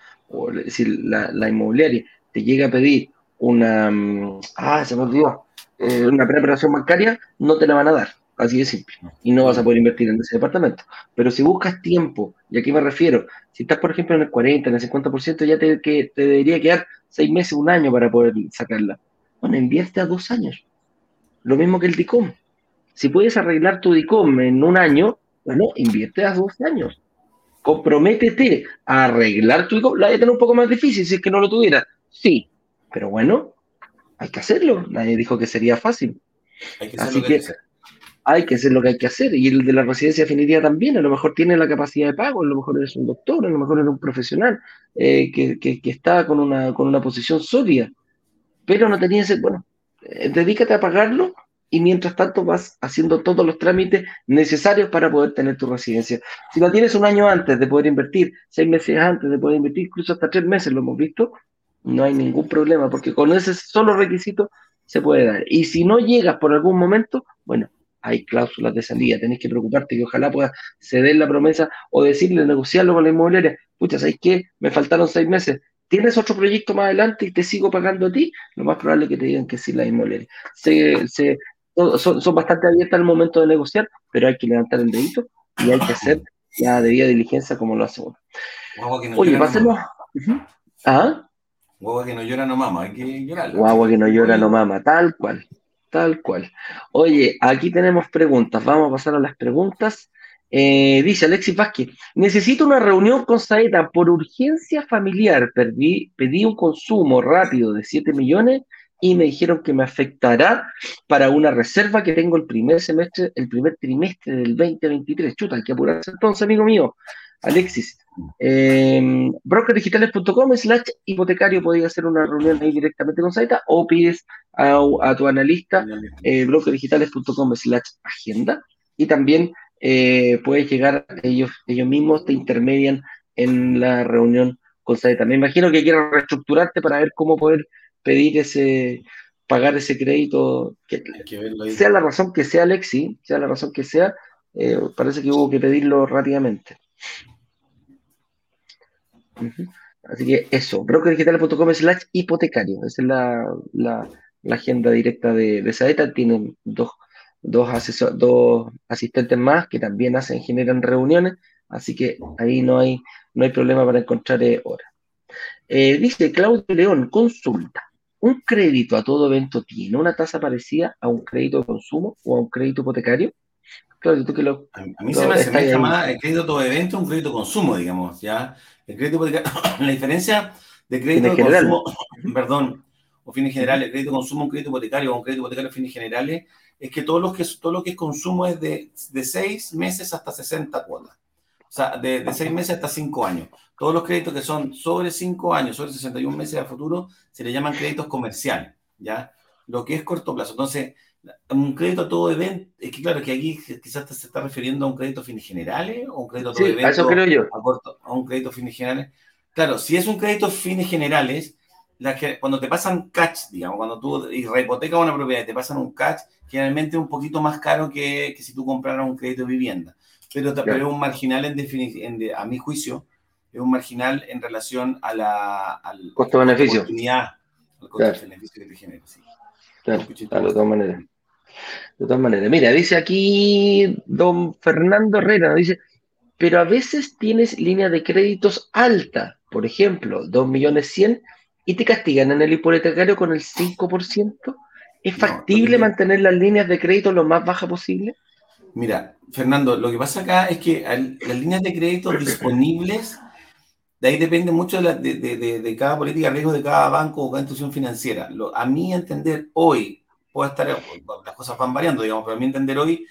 decir, la, la, inmobiliaria te llega a pedir una, mm, ah, se me olvidó, eh, una preparación bancaria, no te la van a dar. Así de simple. Y no vas a poder invertir en ese departamento. Pero si buscas tiempo, y aquí me refiero, si estás, por ejemplo, en el 40, en el 50%, ya te, que, te debería quedar seis meses, un año para poder sacarla. Bueno, invierte a dos años. Lo mismo que el DICOM. Si puedes arreglar tu DICOM en un año, bueno, invierte a dos años. Comprométete a arreglar tu DICOM. La voy a tener un poco más difícil si es que no lo tuviera. Sí, pero bueno, hay que hacerlo. Nadie dijo que sería fácil. Hay que Así que, hay que hacer lo que hay que hacer. Y el de la residencia definitiva también, a lo mejor tiene la capacidad de pago, a lo mejor es un doctor, a lo mejor es un profesional eh, que, que, está con una, con una posición sólida. Pero no tenía ese, bueno, eh, dedícate a pagarlo y mientras tanto vas haciendo todos los trámites necesarios para poder tener tu residencia. Si la tienes un año antes de poder invertir, seis meses antes de poder invertir, incluso hasta tres meses lo hemos visto, no hay ningún problema, porque con ese solo requisito se puede dar. Y si no llegas por algún momento, bueno, hay cláusulas de salida, tenés que preocuparte que ojalá pueda ceder la promesa o decirle, negociarlo con la inmobiliaria. Pucha, ¿sabes qué? Me faltaron seis meses. ¿Tienes otro proyecto más adelante y te sigo pagando a ti? Lo más probable es que te digan que sí la inmobiliaria. Se, se, son, son, bastante abiertas al momento de negociar, pero hay que levantar el dedito y hay que hacer la debida diligencia como lo hacemos. Oye, pasemos. ¿Ah? Guagua que no llora no mama, hay que llorar. Guagua que no llora no mama, tal cual. Tal cual. Oye, aquí tenemos preguntas. Vamos a pasar a las preguntas. Eh, dice Alexis Vázquez, necesito una reunión con Saeta por urgencia familiar. Pedí, un consumo rápido de 7 millones y me dijeron que me afectará para una reserva que tengo el primer semestre, el primer trimestre del 2023. Chuta, hay que apurarse entonces, amigo mío. Alexis, eh, brokerdigitales.com slash hipotecario podía hacer una reunión ahí directamente con Saita o pides a, tu analista eh, brokerdigitales.com slash agenda y también eh, puedes llegar, ellos, ellos mismos te intermedian en la reunión con Saita. Me imagino que quieras reestructurarte para ver cómo poder pedir ese, pagar ese crédito, que, sea la razón que sea, Alexi, sea la razón que sea, eh, parece que hubo que pedirlo rápidamente. Así que eso, brokerdigitales.com slash hipotecario. Esa es la, agenda directa de, de Saeta. Tienen dos, dos, dos asistentes más que también hacen, generan reuniones, así que ahí no hay, no hay problema para encontrar eh, horas. Eh, dice Claudio León, consulta. ¿Un crédito a todo evento tiene una tasa parecida a un crédito de consumo o a un crédito hipotecario? Claudio, tú que lo. A mí se me asemeja más el crédito a todo evento un crédito consumo, digamos, ¿ya? El crédito la diferencia de crédito de consumo, perdón, o fines generales, crédito de consumo, un crédito hipotecario o un crédito hipotecario fines generales, es que todo lo que, todo lo que es consumo es de, de 6 meses hasta 60 cuotas. O sea, de, de 6 meses hasta 5 años. Todos los créditos que son sobre 5 años, sobre 61 meses a futuro, se le llaman créditos comerciales, ¿ya? Lo que es corto plazo. Entonces, un crédito a todo evento, es que claro, que aquí quizás se está refiriendo a un crédito a fines generales o un crédito a todo evento. A eso creo yo. A, corto, a un crédito a fines generales. Claro, si es un crédito a fines generales, que, cuando te pasan catch, digamos, cuando tú rehipotecas una propiedad y te pasan un catch, generalmente es un poquito más caro que, que si tú compraras un crédito de vivienda. Pero, pero es un marginal en, definición, a mi juicio, es un marginal en relación a la, al costo-beneficio. Al costo-beneficio que te genera. Sí. Claro, de todas maneras. De todas maneras. Mira, dice aquí don Fernando Herrera, dice, pero a veces tienes línea de créditos alta, por ejemplo, 2 millones 100, y te castigan en el hipotecario con el 5%. ¿Es factible mantener las líneas de crédito lo más baja posible? Mira, Fernando, lo que pasa acá es que las líneas de crédito disponibles de ahí depende mucho de, cada política de riesgo de cada banco o cada institución financiera. a mí entender hoy, puede estar, las cosas van variando, digamos, pero a mí entender hoy,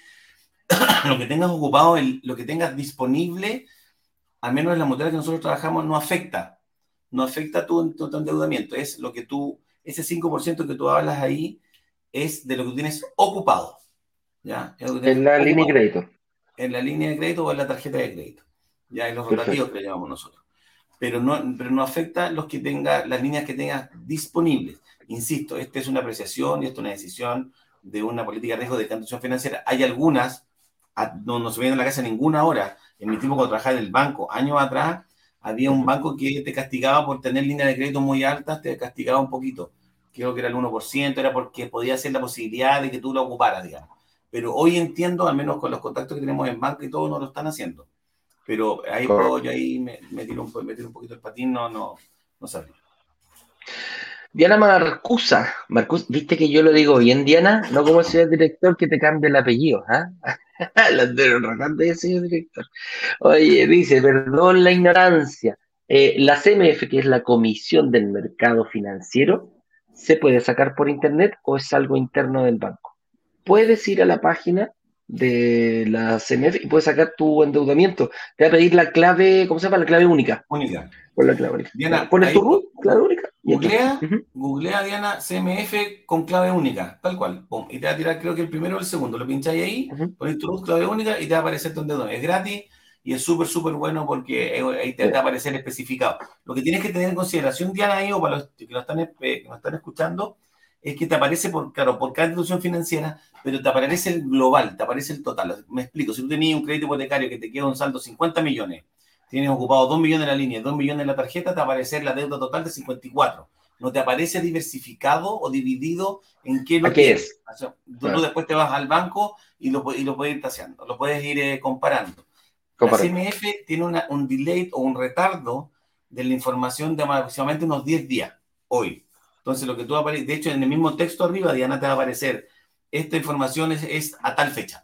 lo que tengas ocupado, lo que tengas disponible, al menos en la moneda que nosotros trabajamos, no afecta. No afecta tu, tu, endeudamiento. Es lo que tú, ese 5% que tú hablas ahí, es de lo que tú tienes ocupado. ¿ya? en la línea de crédito. En la línea de crédito o en la tarjeta de crédito. Ya en los rotativos que le llamamos nosotros pero no, pero no afecta los que tenga, las líneas que tengas disponibles. Insisto, esta es una apreciación y esta es una decisión de una política de riesgo de condición financiera. Hay algunas, no, no se viene en la casa ninguna hora. En mi tiempo cuando trabajaba en el banco, años atrás, había un banco que te castigaba por tener líneas de crédito muy altas, te castigaba un poquito. Creo que era el 1%, era porque podía ser la posibilidad de que tú lo ocuparas, digamos. Pero hoy entiendo, al menos con los contactos que tenemos en banco y todo, no lo están haciendo. Pero ahí yo ahí me, me, tiro un, un, poquito el patín, no, no, no sabría. Diana Marcusa, Marcus, viste que yo lo digo bien, Diana, no como el señor director que te cambie el apellido, ¿ah? de señor director. Oye, dice, perdón la ignorancia. Eh, la CMF, que es la Comisión del Mercado Financiero, ¿se puede sacar por internet o es algo interno del banco? Puedes ir a la página de la CMF y puedes sacar tu endeudamiento. Te va a pedir la clave, ¿cómo se llama? La clave única. Única. Pon la clave única. Diana, Pones tu root, clave única. Googlea, googlea, Diana CMF con clave única, tal cual. y te va a tirar, creo que el primero o el segundo. Lo pincháis ahí, pones tu root, clave única y te va a aparecer tu endeudamiento. Es gratis y es súper, súper bueno porque ahí te, va a aparecer especificado. Lo que tienes que tener en consideración, Diana, ahí, o para los que nos están, eh, que nos están escuchando, es que te aparece por, claro, por cada institución financiera, pero te aparece el global, te aparece el total. Me explico, si tú tenías un crédito hipotecario que te queda un saldo 50 millones, tienes ocupado 2 millones en la línea, 2 millones en la tarjeta, te va a aparecer la deuda total de 54. No te aparece diversificado o dividido en qué lo que es. tú, después te vas al banco y lo, y lo puedes ir taseando, lo puedes ir eh, comparando. La CMF tiene una, un delay o un retardo de la información de aproximadamente unos 10 días hoy. Entonces, lo que tú aparece, de hecho, en el mismo texto arriba, Diana, te va a aparecer, esta información es, a tal fecha.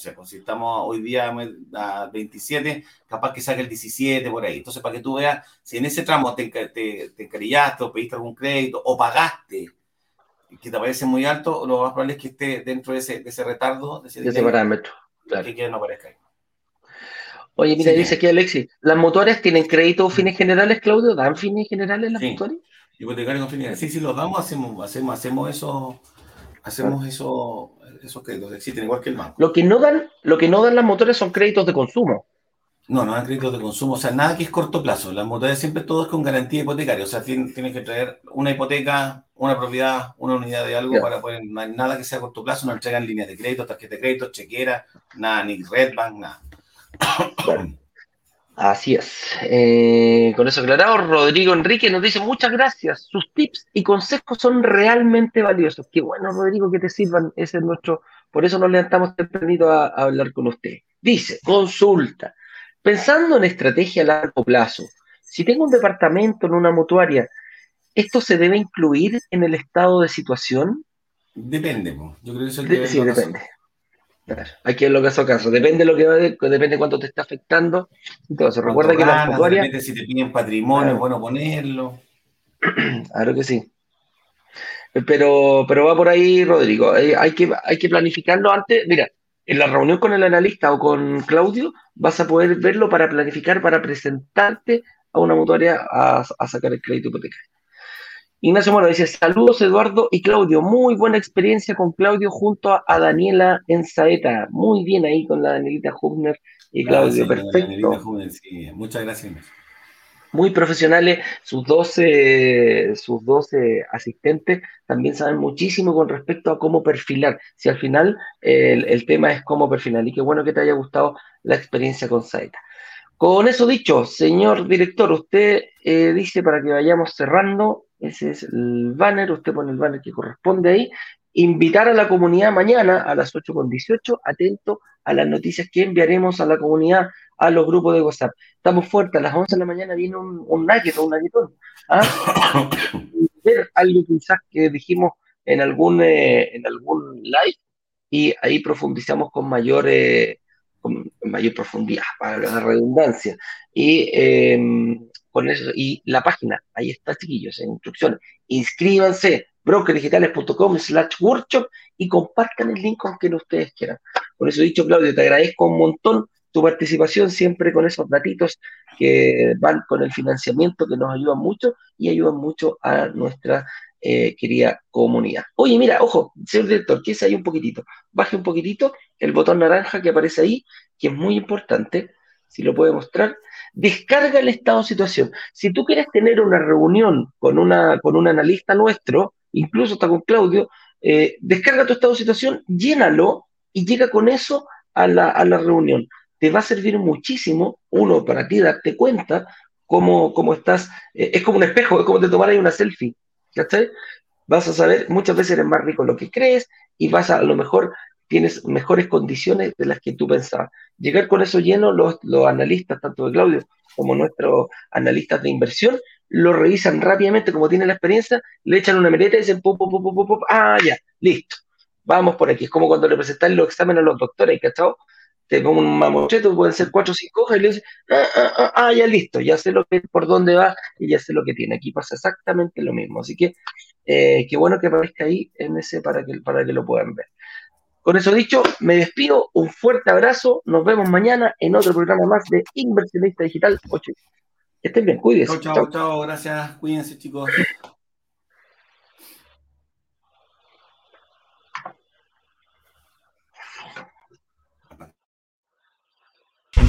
O sea, pues si estamos hoy día a 27, capaz que saque el 17 por ahí. Entonces, para que tú veas, si en ese tramo te, te, te encarillaste o pediste algún crédito o pagaste, que te parece muy alto, lo más probable es que esté dentro de ese, de ese retardo, de ese, parámetro. Claro. Que no aparezca ahí. Oye, mira, dice aquí Alexis, ¿las motores tienen crédito o fines generales, Claudio? ¿Dan fines generales las motores? Hipotecario con fines. Sí, sí, los damos, hacemos, hacemos, hacemos eso, hacemos eso, esos créditos, existen igual que el banco. Lo que no dan, lo que no dan las motores son créditos de consumo. No, no dan créditos de consumo, o sea, nada que es corto plazo. Las motores siempre todo es con garantía hipotecaria, o sea, tienes, que traer una hipoteca, una propiedad, una unidad de algo para poder, no hay nada que sea a corto plazo, no entregan líneas de crédito, tarjeta de crédito, chequera, nada, ni Redbank, nada. Así es. Eh, con eso aclarado, Rodrigo Enrique nos dice muchas gracias. Sus tips y consejos son realmente valiosos. Qué bueno, Rodrigo, que te sirvan. Ese es nuestro. Por eso nos levantamos tempranito a, a hablar con usted. Dice, consulta. Pensando en estrategia a largo plazo, si tengo un departamento en una mutuaria, ¿esto se debe incluir en el estado de situación? Depende, yo creo que eso de, Sí, depende. Aquí es lo que hace caso. Depende lo que va depende cuánto te está afectando. Entonces, recuerda que las mutuarias. Depende si te piden patrimonio, es bueno ponerlo. Claro que sí. Pero, pero va por ahí, Rodrigo. Eh, hay, que, hay que planificarlo antes. Mira, en la reunión con el analista o con Claudio, vas a poder verlo para planificar, para presentarte a una mutuaria a, a sacar el crédito hipotecario. Ignacio Moro dice, saludos Eduardo y Claudio, muy buena experiencia con Claudio junto a, Daniela en Saeta, muy bien ahí con la Danielita Hubner y Claudio, perfecto. Muchas gracias. Muy profesionales, sus 12, sus 12 asistentes también saben muchísimo con respecto a cómo perfilar, si al final el, el tema es cómo perfilar, y qué bueno que te haya gustado la experiencia con Saeta. Con eso dicho, señor director, usted eh, dice para que vayamos cerrando, ese es el banner, usted pone el banner que corresponde ahí, invitar a la comunidad mañana a las 8.18, atento a las noticias que enviaremos a la comunidad, a los grupos de WhatsApp. Estamos fuertes, a las 11 de la mañana viene un, un nugget o un nuggetón. ¿ah? algo quizás que dijimos en algún, eh, en algún live y ahí profundizamos con mayor... Eh, con mayor profundidad, para la redundancia. Y em, con eso, y la página, ahí está, chiquillos, en instrucciones. Inscríbanse, brokerdigitales.com slash workshop y compartan el link con quien ustedes quieran. Por eso dicho, Claudio, te agradezco un montón tu participación siempre con esos datitos que van con el financiamiento que nos ayudan mucho y ayudan mucho a nuestra eh, querida comunidad. Oye, mira, ojo, señor director, que es ahí un poquitito. Baje un poquitito el botón naranja que aparece ahí, que es muy importante, si lo puede mostrar. Descarga el estado situación. Si tú quieres tener una reunión con, una, con un analista nuestro, incluso está con Claudio, eh, descarga tu estado situación, llénalo y llega con eso a la, reunión. Te va a servir muchísimo, uno, para ti darte cuenta cómo, cómo estás. Eh, es como un espejo, es como te tomar ahí una selfie ¿cachai? Vas a saber, muchas veces eres más rico de lo que crees y vas a, a lo mejor tienes mejores condiciones de las que tú pensabas. Llegar con eso lleno, los, analistas, tanto de Claudio como nuestros analistas de inversión, lo revisan rápidamente, como tienen la experiencia, le echan una mereta y dicen, pum, pum, pum, pum, ah, ya, listo, vamos por aquí. Es como cuando le presentan los exámenes a los doctores, ¿cachai? te pongo un mamocheto, pueden ser cuatro o cinco y le dices, ah, ah, ah, ah, ya listo, ya sé lo que, por dónde va y ya sé lo que tiene. Aquí pasa exactamente lo mismo. Así que eh, qué bueno que aparezca ahí en ese para que, para que lo puedan ver. Con eso dicho, me despido, un fuerte abrazo, nos vemos mañana en otro programa más de Inversionista Digital 8. estén bien, cuídense. Chao, chao, chao, gracias, cuídense chicos.